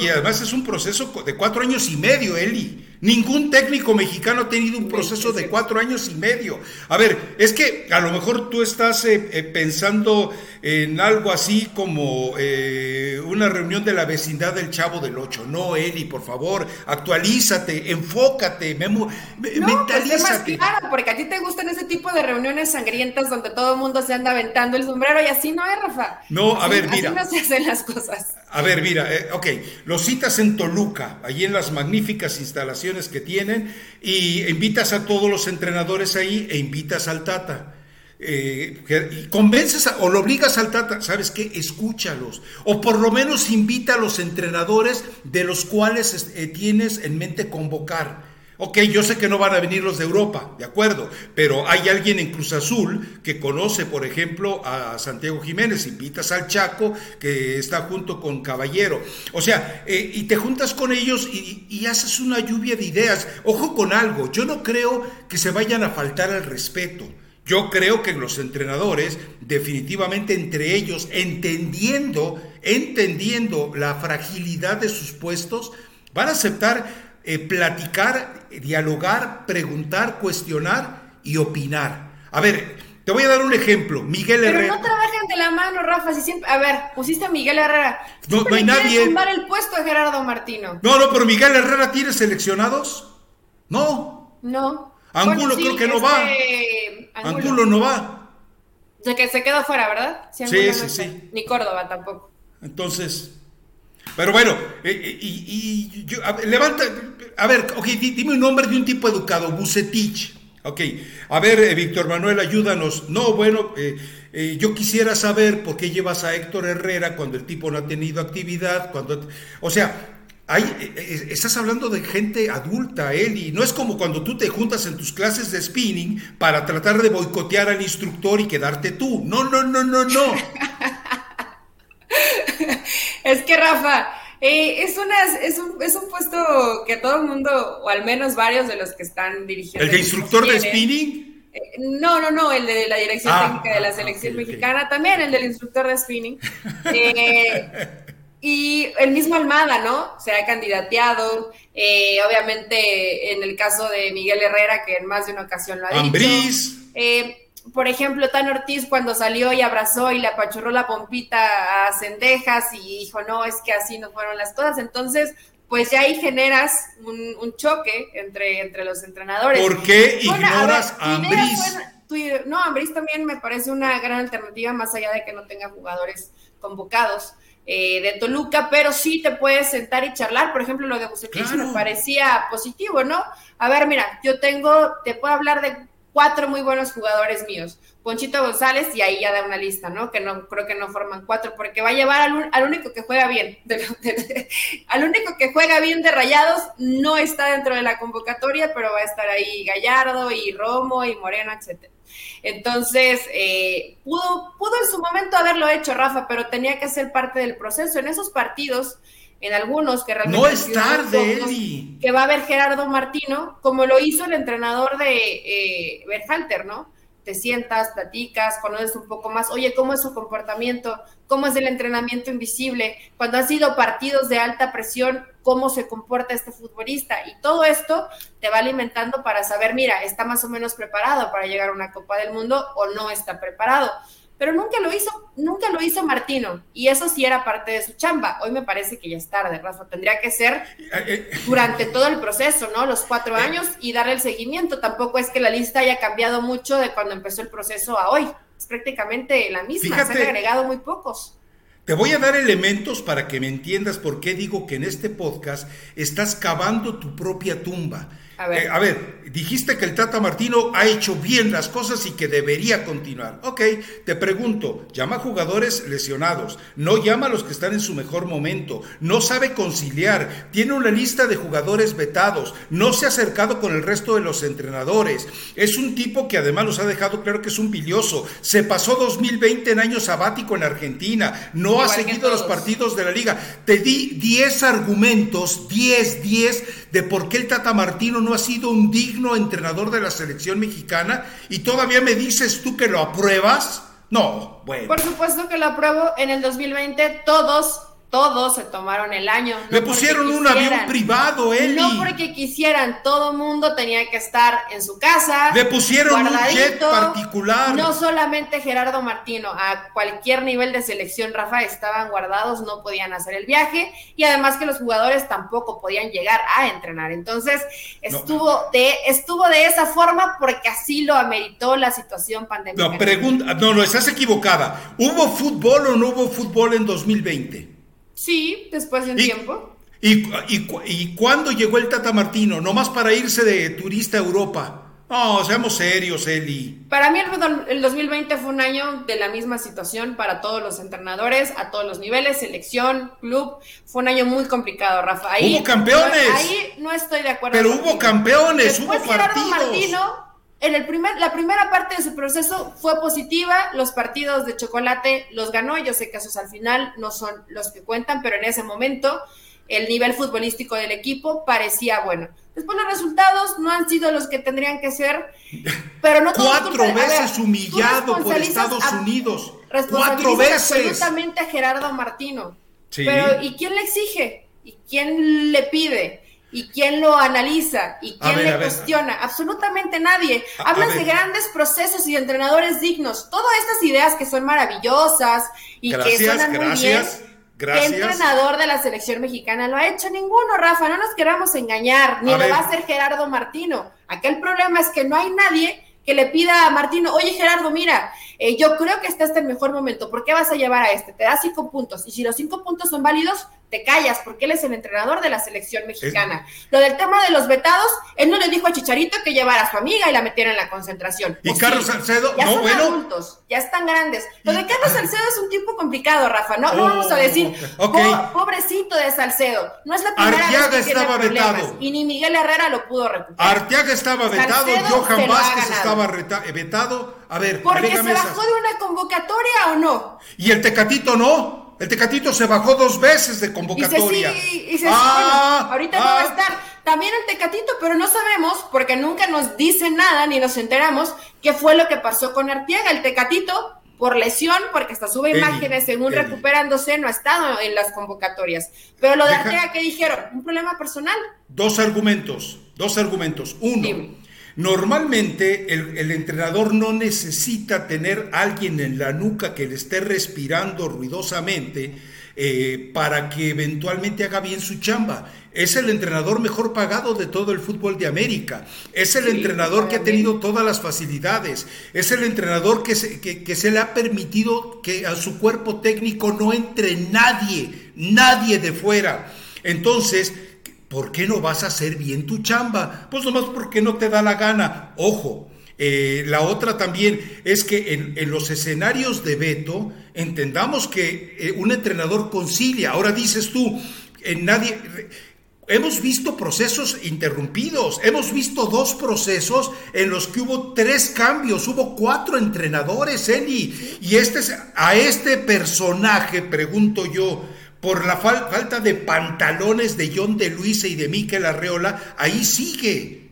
Y además es un proceso de cuatro años y medio, Eli. Ningún técnico mexicano ha tenido un proceso de cuatro años y medio. A ver, es que a lo mejor tú estás eh, eh, pensando en algo así como eh, una reunión de la vecindad del Chavo del Ocho. No, Eli, por favor, actualízate, enfócate, memo, no, mentalízate. Pues claro, porque a ti te gustan ese tipo de reuniones sangrientas donde todo el mundo se anda aventando el sombrero y así no es, Rafa. No, a ver, mira. Así no se hacen las cosas. A ver, mira, ok, lo citas en Toluca, allí en las magníficas instalaciones que tienen y invitas a todos los entrenadores ahí e invitas al Tata. Eh, convences o lo obligas al Tata, ¿sabes qué? Escúchalos. O por lo menos invita a los entrenadores de los cuales eh, tienes en mente convocar. Ok, yo sé que no van a venir los de Europa, de acuerdo, pero hay alguien en Cruz Azul que conoce, por ejemplo, a Santiago Jiménez, invitas al Chaco, que está junto con Caballero. O sea, eh, y te juntas con ellos y, y, haces una lluvia de ideas. Ojo con algo, yo no creo que se vayan a faltar al respeto. Yo creo que los entrenadores, definitivamente entre ellos, entendiendo, entendiendo la fragilidad de sus puestos, van a aceptar eh, platicar, dialogar, preguntar, cuestionar y opinar. A ver, te voy a dar un ejemplo. Miguel Herrera. Pero no trabajan de la mano, Rafa. Si siempre... A ver, pusiste a Miguel Herrera. No, no hay nadie. tumbar el puesto a Gerardo Martino. No, no, pero Miguel Herrera tiene seleccionados. No. No. Angulo creo que no va. Este, Angulo. no va. O sea que se quedó fuera, ¿verdad? sí, sí, sí. Ni Córdoba tampoco. Entonces, pero bueno, eh, eh, y, yo, levanta, a ver, ok, dime un nombre de un tipo educado, Bucetich. Ok, a ver, eh, Víctor Manuel, ayúdanos. No, bueno, eh, yo quisiera saber por qué llevas a Héctor Herrera cuando el tipo no ha tenido actividad, cuando, o sea, hay, eh, eh, estás hablando de gente adulta, Eli. No es como cuando tú te juntas en tus clases de spinning para tratar de boicotear al instructor y quedarte tú. No, no, no, no, no. es que, Rafa, es, una, es, un, es un puesto que todo el mundo, o al menos varios de los que están dirigiendo. ¿El de instructor de spinning? No, no, no, el de la dirección ah, técnica de la selección mexicana, también el del instructor de spinning. Eh, y el mismo Almada, ¿no? Se ha candidateado. Eh, obviamente, en el caso de Miguel Herrera, que en más de una ocasión lo ha dicho. Eh, por ejemplo, Tan Ortiz cuando salió y abrazó y le apachurró la pompita a Cendejas y dijo, no, es que así no fueron las cosas. Entonces, pues ya ahí generas un, choque entre, entre los entrenadores. ¿Por qué ignoras a, Ambris? No, Ambris también me parece una gran alternativa, más allá de que no tenga jugadores convocados. Eh, de Toluca, pero sí te puedes sentar y charlar. Por ejemplo, lo de Bucetich me parecía positivo, ¿no? A ver, mira, yo tengo, te puedo hablar de cuatro muy buenos jugadores míos. Ponchito González, y ahí ya da una lista, ¿no? Que no creo que no forman cuatro, porque va a llevar al, único que juega bien, al único que juega bien de rayados, no está dentro de la convocatoria, pero va a estar ahí Gallardo y Romo y Moreno, etcétera. Entonces, eh, pudo, pudo en su momento haberlo hecho, Rafa, pero tenía que ser parte del proceso. En esos partidos, en algunos que realmente... No es tarde, Eli. Que va a haber Gerardo Martino, como lo hizo el entrenador de eh, Berhalter, ¿no? Te sientas, platicas, conoces un poco más, oye, ¿cómo es su comportamiento? ¿Cómo es el entrenamiento invisible? Cuando han sido partidos de alta presión, ¿cómo se comporta este futbolista? Y todo esto te va alimentando para saber, mira, está más o menos preparado para llegar a una Copa del Mundo o no está preparado pero nunca lo hizo, nunca lo hizo Martino, y eso sí era parte de su chamba. Hoy me parece que ya es tarde, Rafa, tendría que ser eh, eh. durante todo el proceso, ¿no? Los cuatro eh. años y darle el seguimiento. Tampoco es que la lista haya cambiado mucho de cuando empezó el proceso a hoy. Es prácticamente la misma, se han agregado muy pocos. Te voy a dar elementos para que me entiendas por qué digo que en este podcast estás cavando tu propia tumba. Eh, a ver. dijiste que el Tata Martino ha hecho bien las cosas y que debería continuar. Ok, te pregunto, llama a jugadores lesionados, no llama a los que están en su mejor momento, no sabe conciliar, tiene una lista de jugadores vetados, no se ha acercado con el resto de los entrenadores, es un tipo que además los ha dejado claro que es un bilioso, se pasó 2020 en año sabático en Argentina, no ha seguido los partidos de la liga. Te di 10 argumentos, 10, 10 de por qué el Tata Martino no ha sido un digno entrenador de la selección mexicana y todavía me dices tú que lo apruebas. No, bueno. Por supuesto que lo apruebo. En el 2020 todos todos se tomaron el año. Le pusieron un avión privado, Eli. No porque quisieran, todo mundo tenía que estar en su casa. Le pusieron un jet particular. No solamente Gerardo Martino, a cualquier nivel de selección, Rafa, estaban guardados, no podían hacer el viaje y además que los jugadores tampoco podían llegar a entrenar. Entonces, estuvo, de, estuvo de esa forma porque así lo ameritó la situación pandémica. No, pregunta, no, no, estás equivocada. ¿Hubo fútbol o no hubo fútbol en 2020? Sí, después de un tiempo. Y, y, cuándo llegó el Tata Martino? Nomás para irse de turista a Europa. No, seamos serios, Eli. Para mí el, 2020 fue un año de la misma situación para todos los entrenadores, a todos los niveles, selección, club. Fue un año muy complicado, Rafa. hubo campeones. ahí no estoy de acuerdo. Pero hubo campeones, hubo partidos. Martino en el primer, la primera parte de su proceso fue positiva, los partidos de chocolate los ganó, yo sé que esos al final no son los que cuentan, pero en ese momento el nivel futbolístico del equipo parecía bueno. Después los resultados no han sido los que tendrían que ser, pero no Cuatro veces humillado por Estados Unidos. Cuatro veces. Absolutamente a Gerardo Martino. Pero ¿y quién le exige? ¿Y quién le pide? ¿Y quién lo analiza? ¿Y quién le cuestiona? Absolutamente nadie. Hablas de grandes procesos y de entrenadores dignos. Todas estas ideas que son maravillosas y que suenan muy bien. Gracias. ¿Qué entrenador de la selección mexicana lo ha hecho? Ninguno, Rafa. No nos queramos engañar. Ni lo va a hacer Gerardo Martino. Aquel problema es que no hay nadie que le pida a Martino, oye Gerardo, mira, eh, yo creo que este es el mejor momento, ¿por qué vas a llevar a este? Te da cinco puntos y si los cinco puntos son válidos, te callas, porque él es el entrenador de la selección mexicana. Lo del tema de los vetados, él no le dijo a Chicharito que llevara a su amiga y la metiera en la concentración. Y Carlos Salcedo, ya no, son bueno. adultos, ya están grandes. Lo de Carlos Salcedo es un tipo complicado, Rafa. No, no vamos a decir, Oh, ok. "Po- pobrecito de Salcedo. No es la primera Arteaga vez que estaba vetado. Y ni Miguel Herrera lo pudo recuperar. Arteaga estaba vetado, Salcedo Johan Vázquez estaba eh, vetado. A ver, Porque se esas. bajó de una convocatoria o no. Y el Tecatito no. El Tecatito se bajó dos veces de convocatoria. sigue, y se Ah, bueno, ahorita ah. no va a estar. También el Tecatito, pero no sabemos, porque nunca nos dicen nada ni nos enteramos qué fue lo que pasó con Artiega. El Tecatito, por lesión, porque hasta sube Eli, imágenes según Eli. recuperándose, no ha estado en las convocatorias. Pero lo de Deja- Arteaga, ¿qué dijeron? Un problema personal. Dos argumentos, dos argumentos. Uno. Normalmente el, el entrenador no necesita tener alguien en la nuca que le esté respirando ruidosamente eh, para que eventualmente haga bien su chamba. Es el entrenador mejor pagado de todo el fútbol de América. Es el Sí, entrenador que ha tenido todas las facilidades. Es el entrenador que se, que, que se le ha permitido que a su cuerpo técnico no entre nadie, nadie de fuera. Entonces, ¿por qué no vas a hacer bien tu chamba? Pues nomás porque no te da la gana. Ojo, eh, la otra también es que en, en los escenarios de veto entendamos que eh, un entrenador concilia. Ahora dices tú, en nadie... Hemos visto procesos interrumpidos, hemos visto dos procesos en los que hubo tres cambios, hubo cuatro entrenadores, Eli. Y este, es- a este personaje, pregunto yo, por la fal- falta de pantalones de John de Luisa y de Miquel Arreola, ahí sigue.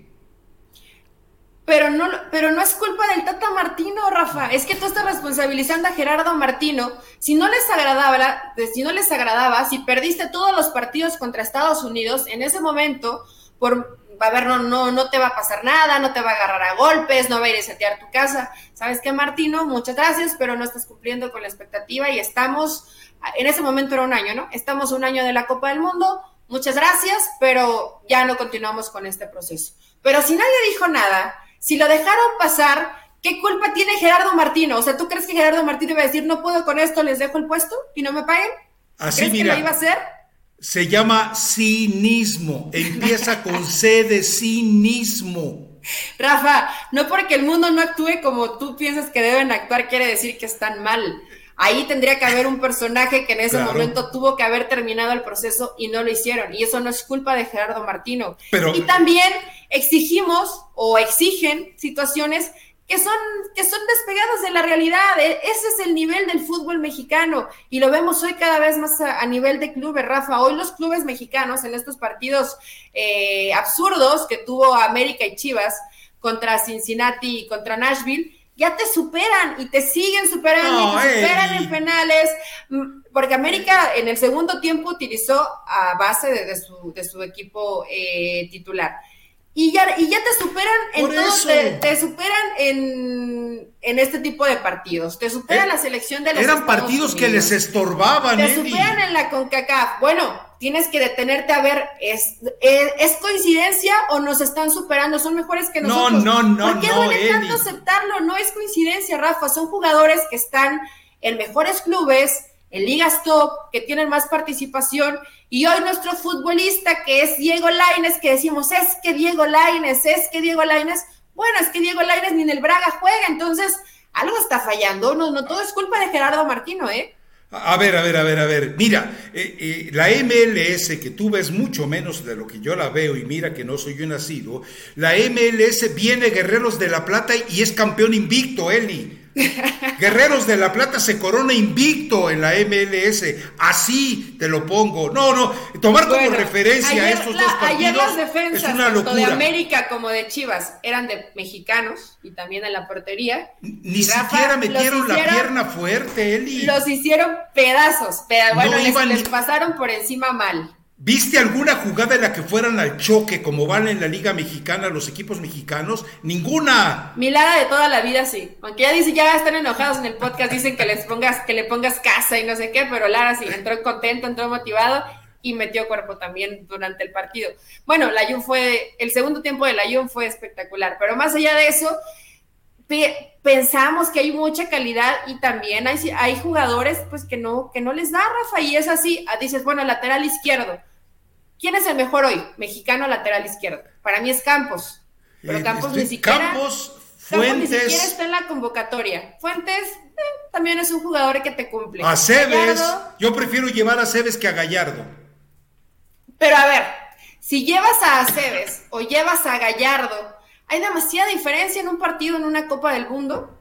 Pero no, pero no es culpa del Tata Martino, Rafa. Es que tú estás responsabilizando a Gerardo Martino. Si no les agradaba, si no les agradaba, si perdiste todos los partidos contra Estados Unidos, en ese momento, por a ver, no, no, no te va a pasar nada, no te va a agarrar a golpes, no va a ir a setear tu casa. ¿Sabes qué, Martino? Muchas gracias, pero no estás cumpliendo con la expectativa y estamos, en ese momento era un año, ¿no? Estamos un año de la Copa del Mundo. Muchas gracias, pero ya no continuamos con este proceso. Pero si nadie dijo nada, si lo dejaron pasar, ¿qué culpa tiene Gerardo Martino? O sea, ¿tú crees que Gerardo Martino iba a decir, no puedo con esto, les dejo el puesto y no me paguen? Así ¿Crees mira. que lo iba a hacer? Se llama cinismo, empieza con C de cinismo. Rafa, no porque el mundo no actúe como tú piensas que deben actuar quiere decir que están mal. Ahí tendría que haber un personaje que en ese Claro. momento tuvo que haber terminado el proceso y no lo hicieron. Y eso no es culpa de Gerardo Martino. Pero- y también exigimos o exigen situaciones que son, que son despegadas de la realidad. E- Ese es el nivel del fútbol mexicano y lo vemos hoy cada vez más a, a nivel de clubes, Rafa. Hoy los clubes mexicanos en estos partidos eh, absurdos que tuvo América y Chivas contra Cincinnati y contra Nashville, ya te superan y te siguen superando No, y te superan en penales, mm, porque América en el segundo tiempo utilizó a base de, de su, de su equipo eh, titular. Y ya, y ya te superan en Por todo, eso. te, te superan en, en este tipo de partidos. Te superan Eh, la selección de los Eran Estados partidos que les estorbaban, Te superan en la CONCACAF. Bueno, tienes que detenerte a ver, ¿es, es, es coincidencia o nos están superando? ¿Son mejores que No, nosotros? no, no, ¿Por qué no, duele tanto Eli. aceptarlo? No es coincidencia, Rafa. Son jugadores que están en mejores clubes, en ligas top, que tienen más participación. Y hoy nuestro futbolista, que es Diego Laines, que decimos, es que Diego Laines, es que Diego Laines. Bueno, es que Diego Laines ni en el Braga juega, entonces algo está fallando. No, no todo es culpa de Gerardo Martino, ¿eh? A ver, a ver, a ver, a ver. Mira, eh, eh, la MLS, que tú ves mucho menos de lo que yo la veo, y mira que no soy yo nacido, la MLS viene Guerreros de la Plata y es campeón invicto, Eli. Guerreros de la Plata se corona invicto en la MLS. Así te lo pongo. No, no, tomar como Bueno, referencia ayer estos la- dos Ayer partidos las defensas, es una tanto de locura. América como de Chivas, eran de mexicanos y también en la portería. Ni Rafa, siquiera metieron la pierna fuerte, Eli. Los hicieron pedazos, peda- No bueno, les, iban les pasaron por encima mal. ¿Viste alguna jugada en la que fueran al choque como van en la Liga Mexicana los equipos mexicanos? Ninguna. Mi Lara de toda la vida sí. Aunque ya dice, ya están enojados en el podcast, dicen que les pongas, que le pongas casa y no sé qué, pero Lara sí, entró contento, entró motivado y metió cuerpo también durante el partido. Bueno, la Jun fue, el segundo tiempo de la Jun fue espectacular, pero más allá de eso, pensamos que hay mucha calidad y también hay, hay jugadores pues que no, que no les da, Rafa, y es así, ah, dices, bueno, lateral izquierdo. ¿Quién es el mejor hoy? Mexicano lateral izquierdo. Para mí es Campos. Pero eh, Campos ni siquiera. Campos, Fuentes. ni siquiera está en la convocatoria. Fuentes eh, también es un jugador que te cumple. A Cebes. yo prefiero llevar a Cebes que a Gallardo. Pero a ver, si llevas a Cebes o llevas a Gallardo, hay demasiada diferencia en un partido en una Copa del Mundo.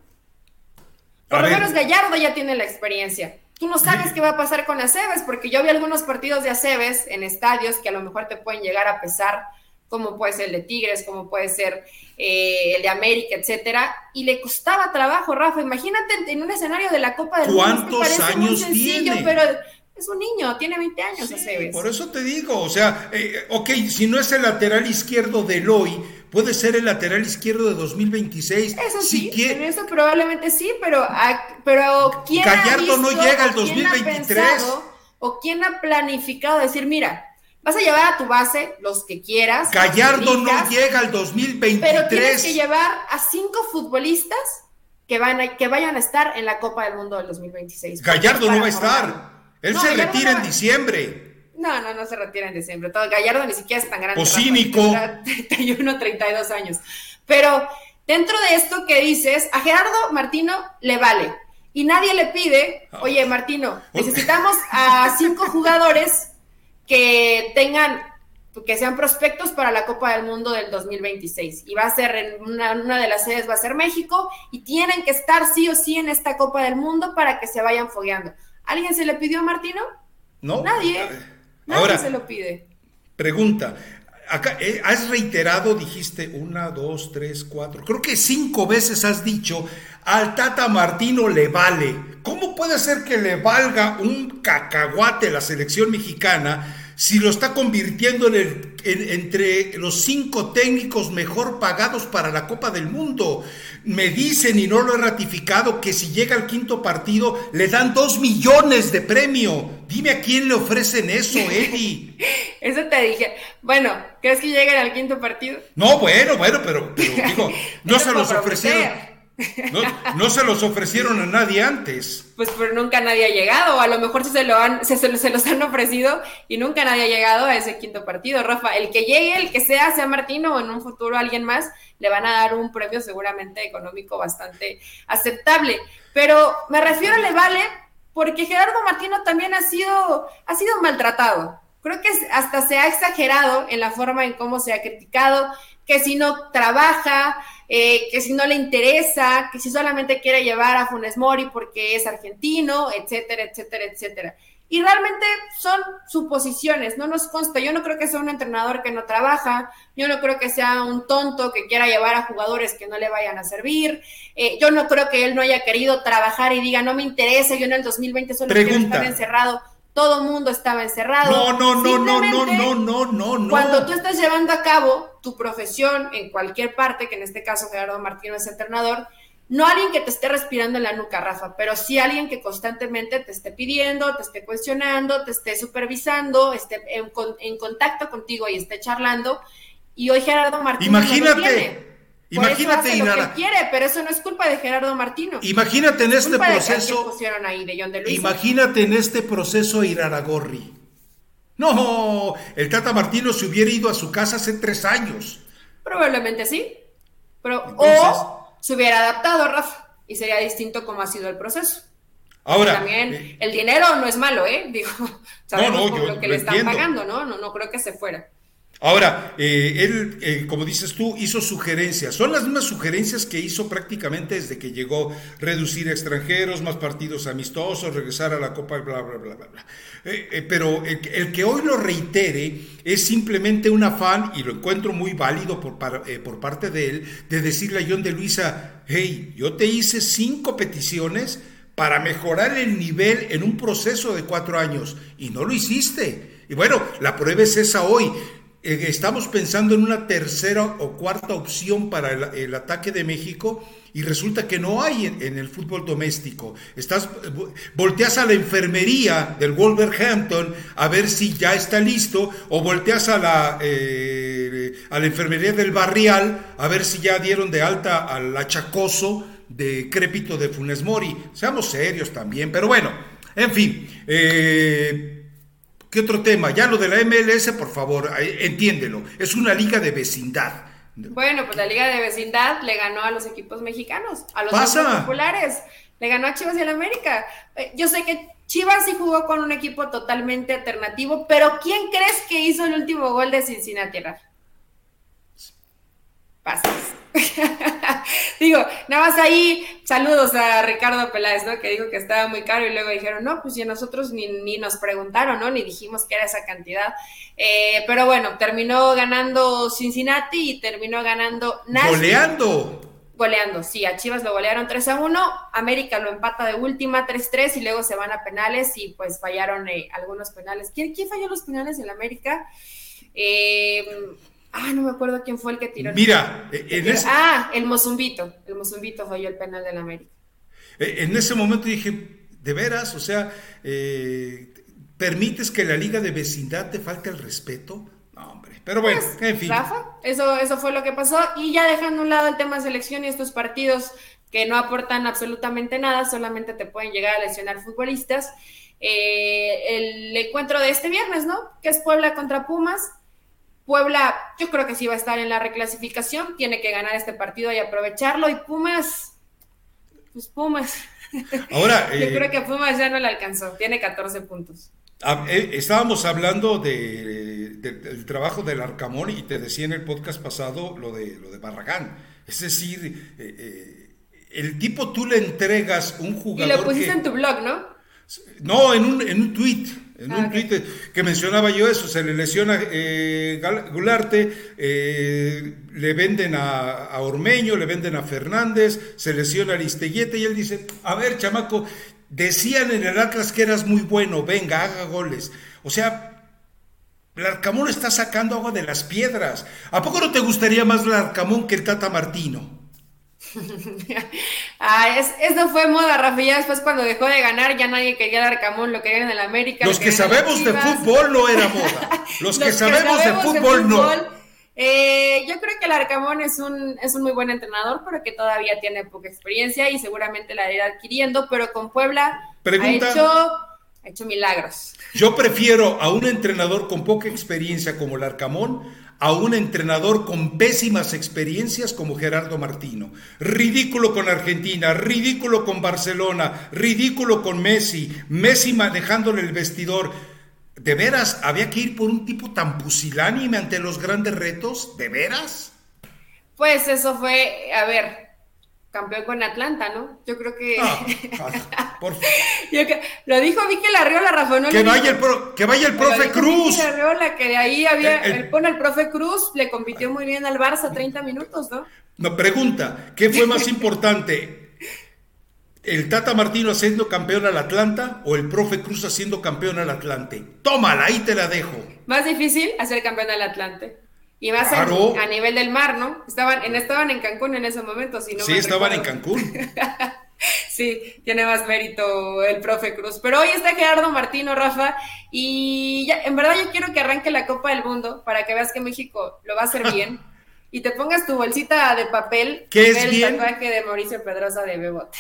Por lo menos Gallardo ya tiene la experiencia. Tú no sabes qué va a pasar con Aceves, porque yo vi algunos partidos de Aceves en estadios que a lo mejor te pueden llegar a pesar, como puede ser el de Tigres, como puede ser eh, el de América, etcétera, y le costaba trabajo, Rafa. Imagínate en un escenario de la Copa del Mundo. ¿Cuántos años tiene? Pero es un niño, tiene 20 años Aceves. Por eso te digo, o sea, eh, ok, si no es el lateral izquierdo de hoy, puede ser el lateral izquierdo de 2026. Eso sí, en eso probablemente sí, pero, ah, pero ¿quién Gallardo no llega al 2023. o quién ha planificado decir, mira, vas a llevar a tu base los que quieras. Gallardo no llega al 2023. Pero tienes que llevar a cinco futbolistas que, van a, que vayan a estar en la Copa del Mundo del 2026. Gallardo no va a estar. Él se retira en diciembre. No, no, no se retira en diciembre. Todo, Gallardo ni siquiera es tan grande. O cínico. 31, 32 años. Pero dentro de esto que dices, a Gerardo Martino le vale. Y nadie le pide, oye Martino, necesitamos a cinco jugadores que tengan, que sean prospectos para la Copa del Mundo del 2026. Y va a ser en una, una de las sedes va a ser México y tienen que estar sí o sí en esta Copa del Mundo para que se vayan fogueando. ¿Alguien se le pidió a Martino? No. Nadie. Ahora, se lo pide. Pregunta. Acá, eh, has reiterado, dijiste una, dos, tres, cuatro, creo que cinco veces has dicho, al Tata Martino le vale. ¿Cómo puede ser que le valga un cacahuate la selección mexicana si lo está convirtiendo en el, entre los cinco técnicos mejor pagados para la Copa del Mundo. Me dicen, y no lo he ratificado, que si llega al quinto partido le dan dos millones de premio. Dime a quién le ofrecen eso, Eddie. eso te dije. Bueno, ¿crees que lleguen al quinto partido? No, bueno, bueno, pero, digo, no se los ofrecieron. No, se los ofrecieron a nadie antes. Pues pero nunca nadie ha llegado, a lo mejor se, lo han, se, se, los han ofrecido y nunca nadie ha llegado a ese quinto partido. Rafa, el que llegue, el que sea, sea Martino o en un futuro alguien más, le van a dar un premio seguramente económico bastante aceptable. Pero me refiero a le vale porque Gerardo Martino también ha sido, ha sido maltratado. Creo que hasta se ha exagerado en la forma en cómo se ha criticado, que si no trabaja, eh, que si no le interesa, que si solamente quiere llevar a Funes Mori porque es argentino, etcétera, etcétera, etcétera. Y realmente son suposiciones, no nos consta. Yo no creo que sea un entrenador que no trabaja, yo no creo que sea un tonto que quiera llevar a jugadores que no le vayan a servir, eh, yo no creo que él no haya querido trabajar y diga, no me interesa, yo en el 2020 solo quiero estar encerrado todo mundo estaba encerrado. No, no, no, no, no, no, no, no, no. Cuando tú estás llevando a cabo tu profesión en cualquier parte, que en este caso Gerardo Martínez es entrenador, no alguien que te esté respirando en la nuca, Rafa, pero sí alguien que constantemente te esté pidiendo, te esté cuestionando, te esté supervisando, esté en, contacto contigo y esté charlando. Y hoy Gerardo Martínez. Imagínate. Imagínate, lo que quiere, pero eso no es culpa de Gerardo Martino. Imagínate en este proceso. imagínate en este proceso Iraragorri. No, el Tata Martino se hubiera ido a su casa hace tres años. Probablemente sí. Pero, o se hubiera adaptado, Rafa, y sería distinto como ha sido el proceso. Ahora. también eh, el dinero no es malo, ¿eh? Digo, sabemos lo que le están pagando, ¿no? ¿no? No creo que se fuera. Ahora, eh, él, eh, como dices tú, hizo sugerencias. Son las mismas sugerencias que hizo prácticamente desde que llegó, reducir extranjeros, más partidos amistosos, regresar a la Copa, bla, bla, bla, bla. bla. Eh, pero el, que hoy lo reitere es simplemente un afán, y lo encuentro muy válido por, por parte de él, de decirle a John de Luisa, hey, yo te hice cinco peticiones para mejorar el nivel en un proceso de cuatro años, y no lo hiciste. Y bueno, la prueba es esa hoy. Eh, estamos pensando en una tercera o cuarta opción para el, ataque de México y resulta que no hay en, el fútbol doméstico. Estás, volteas a la enfermería del Wolverhampton a ver si ya está listo, o volteas a la, eh, a la enfermería del Barrial a ver si ya dieron de alta al achacoso de Crépito de Funes Mori. Seamos serios también, pero bueno, en fin. Eh, ¿Qué otro tema? Ya lo de la MLS, por favor, entiéndelo. Es una liga de vecindad. Bueno, pues la liga de vecindad le ganó a los equipos mexicanos, a los equipos populares. Le ganó a Chivas y al América. Eh, yo sé que Chivas sí jugó con un equipo totalmente alternativo, pero ¿quién crees que hizo el último gol de Cincinnati? Pasas. digo, nada más ahí, saludos a Ricardo Peláez, ¿no? Que dijo que estaba muy caro y luego dijeron, no, pues ya nosotros ni, ni nos preguntaron, ¿no? Ni dijimos que era esa cantidad. Eh, pero bueno, terminó ganando Cincinnati y terminó ganando Nashville. Goleando. Goleando, sí, a Chivas lo golearon 3 a 1, América lo empata de última 3-3 y luego se van a penales y pues fallaron eh, algunos penales. ¿Quién, ¿Quién falló los penales en América? Eh, Ah, no me acuerdo quién fue el que tiró. Mira, en ese... Ah, el Mozumbito. El Mozumbito falló el penal del América. Eh, en ese momento dije, de veras, o sea, eh, ¿permites que la liga de vecindad te falte el respeto? No, hombre. Pero bueno, pues, en fin. Rafa, eso, eso fue lo que pasó. Y ya dejando a un lado el tema de selección y estos partidos que no aportan absolutamente nada, solamente te pueden llegar a lesionar futbolistas. Eh, el encuentro de este viernes, ¿no? Que es Puebla contra Pumas Puebla, yo creo que sí va a estar en la reclasificación, tiene que ganar este partido y aprovecharlo. Y Pumas, pues Pumas. Ahora, yo creo eh, que Pumas ya no le alcanzó, tiene 14 puntos. Eh, estábamos hablando de, del trabajo del Arcamón y te decía en el podcast pasado lo de, lo de Barragán. Es decir, eh, el tipo tú le entregas un jugador. Y lo pusiste en tu blog, ¿no? No, en un, en un tweet. En un ah, tweet que mencionaba yo eso, se le lesiona eh, Gularte, eh, le venden a, Ormeño, le venden a Fernández, se lesiona a Aristeguieta y él dice, a ver, chamaco, decían en el Atlas que eras muy bueno, venga, haga goles. O sea, el Arcamón está sacando agua de las piedras. ¿A poco no te gustaría más el Arcamón que el Tata Martino? ah, es, eso fue moda, Rafa. Ya después, cuando dejó de ganar, ya nadie quería el Arcamón, lo querían en el América. Los que sabemos de fútbol no era moda. Los, que, sabemos de fútbol, no. Eh, yo creo que el Arcamón es un, es un muy buen entrenador, pero que todavía tiene poca experiencia y seguramente la irá adquiriendo. Pero con Puebla ha, hecho, ha hecho milagros. Yo prefiero a un entrenador con poca experiencia como el Arcamón a un entrenador con pésimas experiencias como Gerardo Martino. Ridículo con Argentina, ridículo con Barcelona, ridículo con Messi, Messi manejándole el vestidor. ¿De veras había que ir por un tipo tan pusilánime ante los grandes retos? ¿De veras? Pues eso fue, a ver, campeón con Atlanta, ¿no? Yo creo que. Ah, por lo dijo Vicky Larriola, Rafa. No que, vaya el que vaya el profe Cruz. Vicky Larriola, que de ahí había. El, pone el profe Cruz, le compitió muy bien al Barça 30 minutos, ¿no? No, pregunta: ¿qué fue más importante? ¿El Tata Martino haciendo campeón al Atlanta o el profe Cruz haciendo campeón al Atlante? Tómala, ahí te la dejo. Más difícil hacer campeón al Atlante. Y más a nivel del mar, ¿no? Estaban en, estaban en Cancún en ese momento, si no Sí, estaban en Cancún. sí, tiene más mérito el profe Cruz. Pero hoy está Gerardo Martino, Rafa, y ya, en verdad yo quiero que arranque la Copa del Mundo para que veas que México lo va a hacer bien. y te pongas tu bolsita de papel ¿Qué es el tatuaje de Mauricio Pedrosa de Bebote.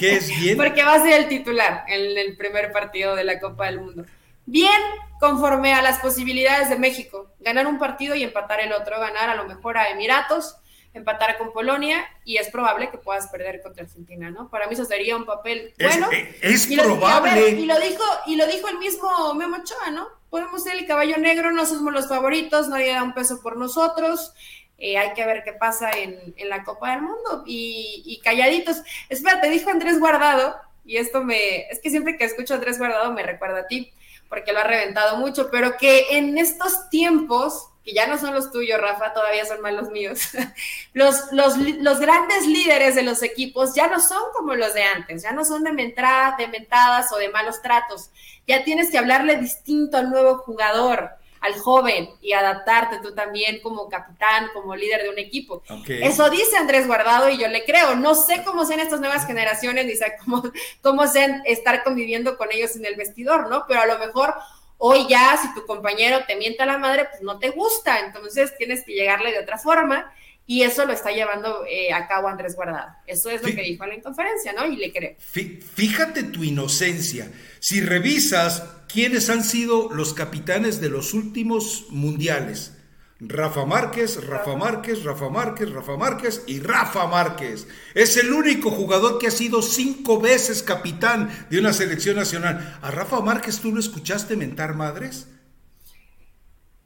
¿Qué es bien? Porque va a ser el titular en el primer partido de la Copa del Mundo bien conforme a las posibilidades de México. Ganar un partido y empatar el otro, ganar a lo mejor a Emiratos, empatar con Polonia y es probable que puedas perder contra Argentina, ¿no? Para mí eso sería un papel bueno. Es, probable. y lo dijo y lo dijo el mismo Memo Ochoa, ¿no? Podemos ser el caballo negro, no somos los favoritos, nadie da un peso por nosotros. Eh, hay que ver qué pasa en, la Copa del Mundo y, y calladitos. Espérate, dijo Andrés Guardado, y esto me, es que siempre que escucho a Andrés Guardado me recuerda a ti porque lo ha reventado mucho, pero que en estos tiempos, que ya no son los tuyos, Rafa, todavía son más los míos, los, los, los, grandes líderes de los equipos ya no son como los de antes, ya no son de, de mentadas o de malos tratos, ya tienes que hablarle distinto al nuevo jugador, al joven y adaptarte tú también como capitán, como líder de un equipo. Eso dice Andrés Guardado y yo le creo. No sé cómo sean estas nuevas generaciones, ni sé cómo, cómo sean estar conviviendo con ellos en el vestidor, ¿no? Pero a lo mejor hoy ya si tu compañero te mienta la madre, pues no te gusta, entonces tienes que llegarle de otra forma y eso lo está llevando eh, a cabo Andrés Guardado. Eso es lo que dijo en la conferencia, ¿no? Y le creo. Fíjate tu inocencia. Si revisas quiénes han sido los capitanes de los últimos mundiales, Rafa Márquez, Rafa Márquez, Rafa Márquez, Rafa Márquez y Rafa Márquez. Es el único jugador que ha sido cinco veces capitán de una selección nacional. ¿A Rafa Márquez tú lo escuchaste mentar madres?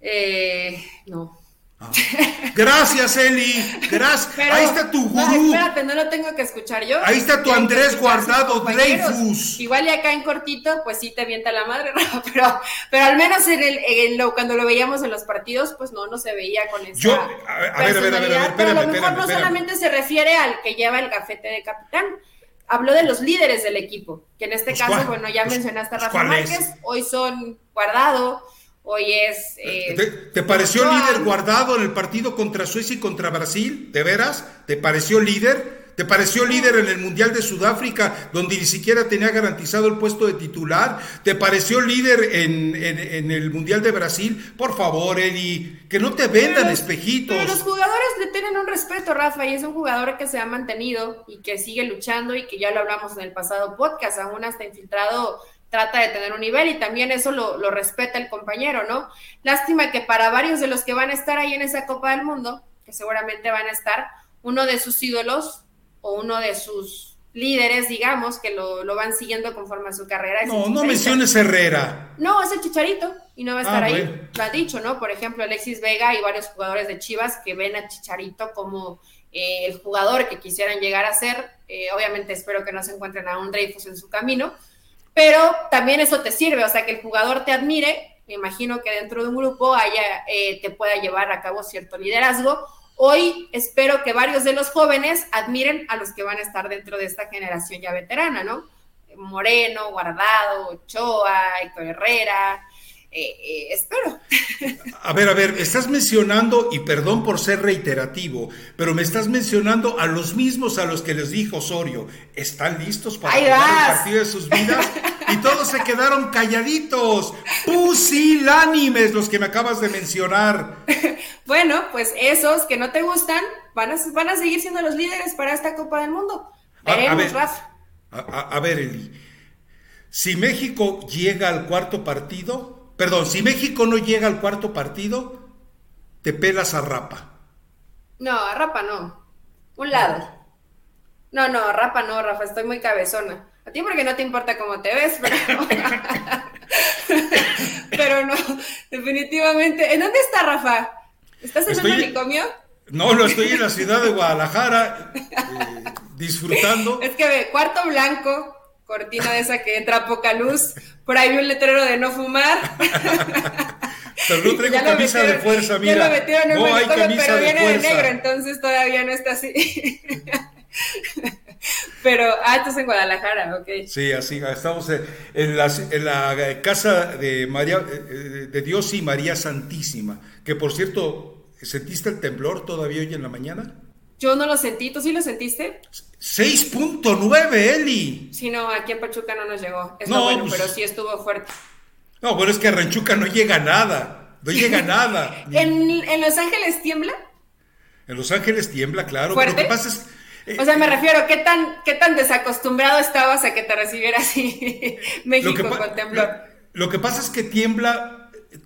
Eh, no. Ah. Gracias, Eli. Gracias. Ahí está tu gurú. espérate, no lo tengo que escuchar yo. Ahí está tu Andrés Guardado Dreyfus. Igual y acá en cortito, pues sí te avienta la madre, pero, pero al menos en el, lo, cuando lo veíamos en los partidos, pues no, no se veía con esa yo, a ver, a ver, a ver, a ver, pero a lo mejor no solamente se refiere al que lleva el gafete de capitán. Habló de los líderes del equipo, que en este pues, caso, bueno, ya pues, mencionaste a Rafa Márquez, hoy son Guardado, Hoy es... Eh, ¿Te, pareció líder guardado en el partido contra Suecia y contra Brasil? ¿De veras? ¿Te pareció líder? ¿Te pareció líder en el Mundial de Sudáfrica, donde ni siquiera tenía garantizado el puesto de titular? ¿Te pareció líder en, el Mundial de Brasil? Por favor, Eddie, que no te vendan espejitos. Pero los jugadores le tienen un respeto, Rafa, y es un jugador que se ha mantenido y que sigue luchando y que ya lo hablamos en el pasado podcast, aún hasta infiltrado trata de tener un nivel y también eso lo, respeta el compañero, ¿no? Lástima que para varios de los que van a estar ahí en esa Copa del Mundo, que seguramente van a estar, uno de sus ídolos o uno de sus líderes, digamos, que lo, van siguiendo conforme a su carrera. No, no menciones Herrera. No, es el Chicharito y no va a estar ah, ahí. Lo ha dicho, ¿no? Por ejemplo, Alexis Vega y varios jugadores de Chivas que ven a Chicharito como eh, el jugador que quisieran llegar a ser. Eh, obviamente espero que no se encuentren a un Dreyfus en su camino, pero también eso te sirve, o sea, que el jugador te admire, me imagino que dentro de un grupo haya, eh, te pueda llevar a cabo cierto liderazgo. Hoy espero que varios de los jóvenes admiren a los que van a estar dentro de esta generación ya veterana, ¿no? Moreno, Guardado, Ochoa, Héctor Herrera, eh, eh, espero. A ver, a ver, estás mencionando, y perdón por ser reiterativo, pero me estás mencionando a los mismos a los que les dijo Osorio, ¿están listos para jugar el partido de sus vidas? Y todos se quedaron calladitos, pusilánimes los que me acabas de mencionar. Bueno, pues esos que no te gustan van a, van a seguir siendo los líderes para esta Copa del Mundo. Veremos, a, a ver, Eli, si México llega al cuarto partido, Perdón, si México no llega al cuarto partido, te pelas a Rapa. No, a Rapa no. Un lado. No, no, a Rapa no, Rafa, estoy muy cabezona. A ti porque no te importa cómo te ves, pero... pero no, definitivamente. ¿En dónde está Rafa? ¿Estás en el manicomio? No, lo estoy en la ciudad de Guadalajara, eh, disfrutando. Es que ve, cuarto blanco, cortina de esa que entra poca luz, por ahí un letrero de no fumar. Pero no traigo camisa de fuerza, mira. Ya lo metieron en no hay camisa pero viene de, negro, entonces todavía no está así. pero, ah, estás en Guadalajara, ok. Sí, así, estamos en la, en la casa de María, de Dios y María Santísima, que por cierto, ¿sentiste el temblor todavía hoy en la mañana? Yo no lo sentí, ¿tú sí lo sentiste? 6.9, Eli. Sí, no, aquí en Pachuca no nos llegó. Es no, bueno, pues pero sí estuvo fuerte. No, bueno, es que a Ranchuca no llega nada. No llega nada. ¿En, Los Ángeles tiembla? En Los Ángeles tiembla, claro. ¿Fuerte? Pero lo que pasa es. Eh, o sea, me refiero, ¿qué tan, ¿qué tan desacostumbrado estabas a que te recibiera así México con temblor? lo que pasa es que tiembla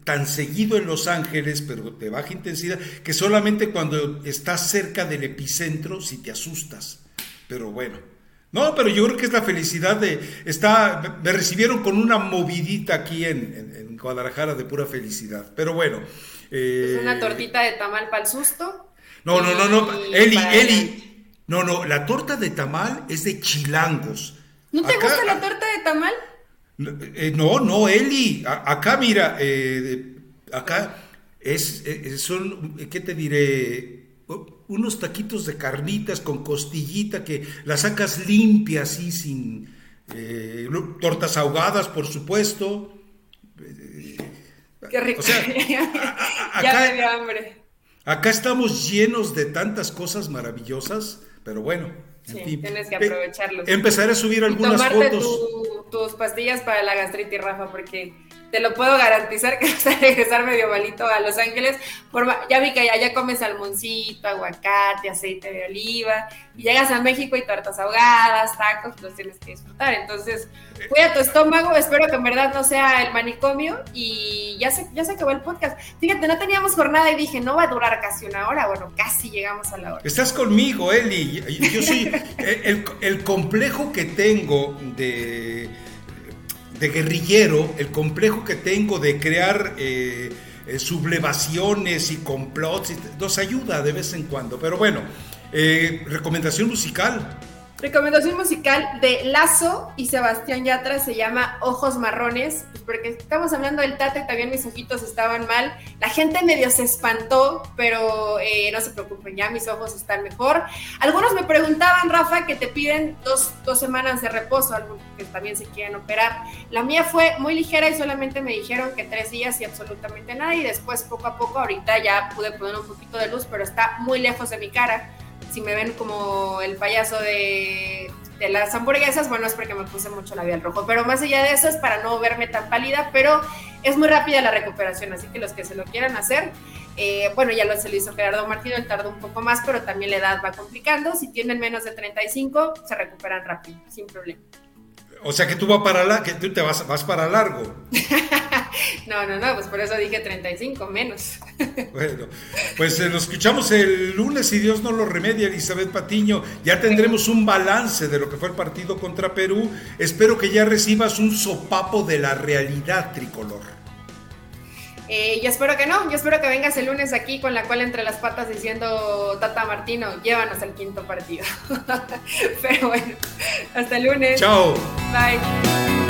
tan seguido en Los Ángeles, pero de baja intensidad, que solamente cuando estás cerca del epicentro si te asustas. Pero bueno. No, pero yo creo que es la felicidad de... Está, me recibieron con una movidita aquí en, Guadalajara de pura felicidad. Pero bueno. Eh, ¿Es una tortita de tamal para el susto? No, no, no, no. Eli, Eli. No, no, la torta de tamal es de chilangos. ¿No te gusta la torta de tamal? Eh, no, no, Eli, acá mira, eh, acá es, eh, son, ¿qué te diré? Unos taquitos de carnitas con costillita que las sacas limpias y sin tortas ahogadas, por supuesto. Qué rico. ya me dio hambre. Acá estamos llenos de tantas cosas maravillosas, pero bueno. Sí, tienes que aprovecharlos. Empezaré a subir algunas fotos. tus pastillas para la gastritis, Rafa, porque te lo puedo garantizar que vas a regresar medio malito a Los Ángeles. Por, ya vi que allá ya comes salmoncito, aguacate, aceite de oliva, y llegas a México y tortas ahogadas, tacos, los tienes que disfrutar. Entonces, cuida tu estómago, espero que en verdad no sea el manicomio, y ya se, ya se acabó el podcast. Fíjate, no teníamos jornada y dije, no va a durar casi una hora, bueno, casi llegamos a la hora. Estás conmigo, Eli. Yo soy el, el complejo que tengo de de guerrillero, el complejo que tengo de crear eh, eh, sublevaciones y complots, nos ayuda de vez en cuando. Pero bueno, eh, recomendación musical. Recomendación musical de Lazo y Sebastián Yatra se llama Ojos Marrones, pues porque estamos hablando del Tata y también mis ojitos estaban mal. La gente medio se espantó, pero eh, no se preocupen, ya mis ojos están mejor. Algunos me preguntaban, Rafa, que te piden dos, dos semanas de reposo, algunos que también se quieren operar. La mía fue muy ligera y solamente me dijeron que tres días y absolutamente nada, y después poco a poco, ahorita ya pude poner un poquito de luz, pero está muy lejos de mi cara si me ven como el payaso de, las hamburguesas, bueno, es porque me puse mucho labial rojo. Pero más allá de eso es para no verme tan pálida, pero es muy rápida la recuperación, así que los que se lo quieran hacer, eh, bueno, ya lo se lo hizo Gerardo Martino, él tardó un poco más, pero también la edad va complicando. Si tienen menos de 35, se recuperan rápido, sin problema. O sea que tú vas para la, que tú te vas, vas para largo. no, no, no, pues por eso dije 35 menos. bueno, pues eh, lo escuchamos el lunes si Dios no lo remedia, Elizabeth Patiño. Ya tendremos un balance de lo que fue el partido contra Perú. Espero que ya recibas un sopapo de la realidad tricolor. Eh, yo espero que no, yo espero que vengas el lunes aquí con la cual entre las patas diciendo Tata Martino, llévanos al quinto partido. Pero bueno, hasta el lunes. Chao. Bye.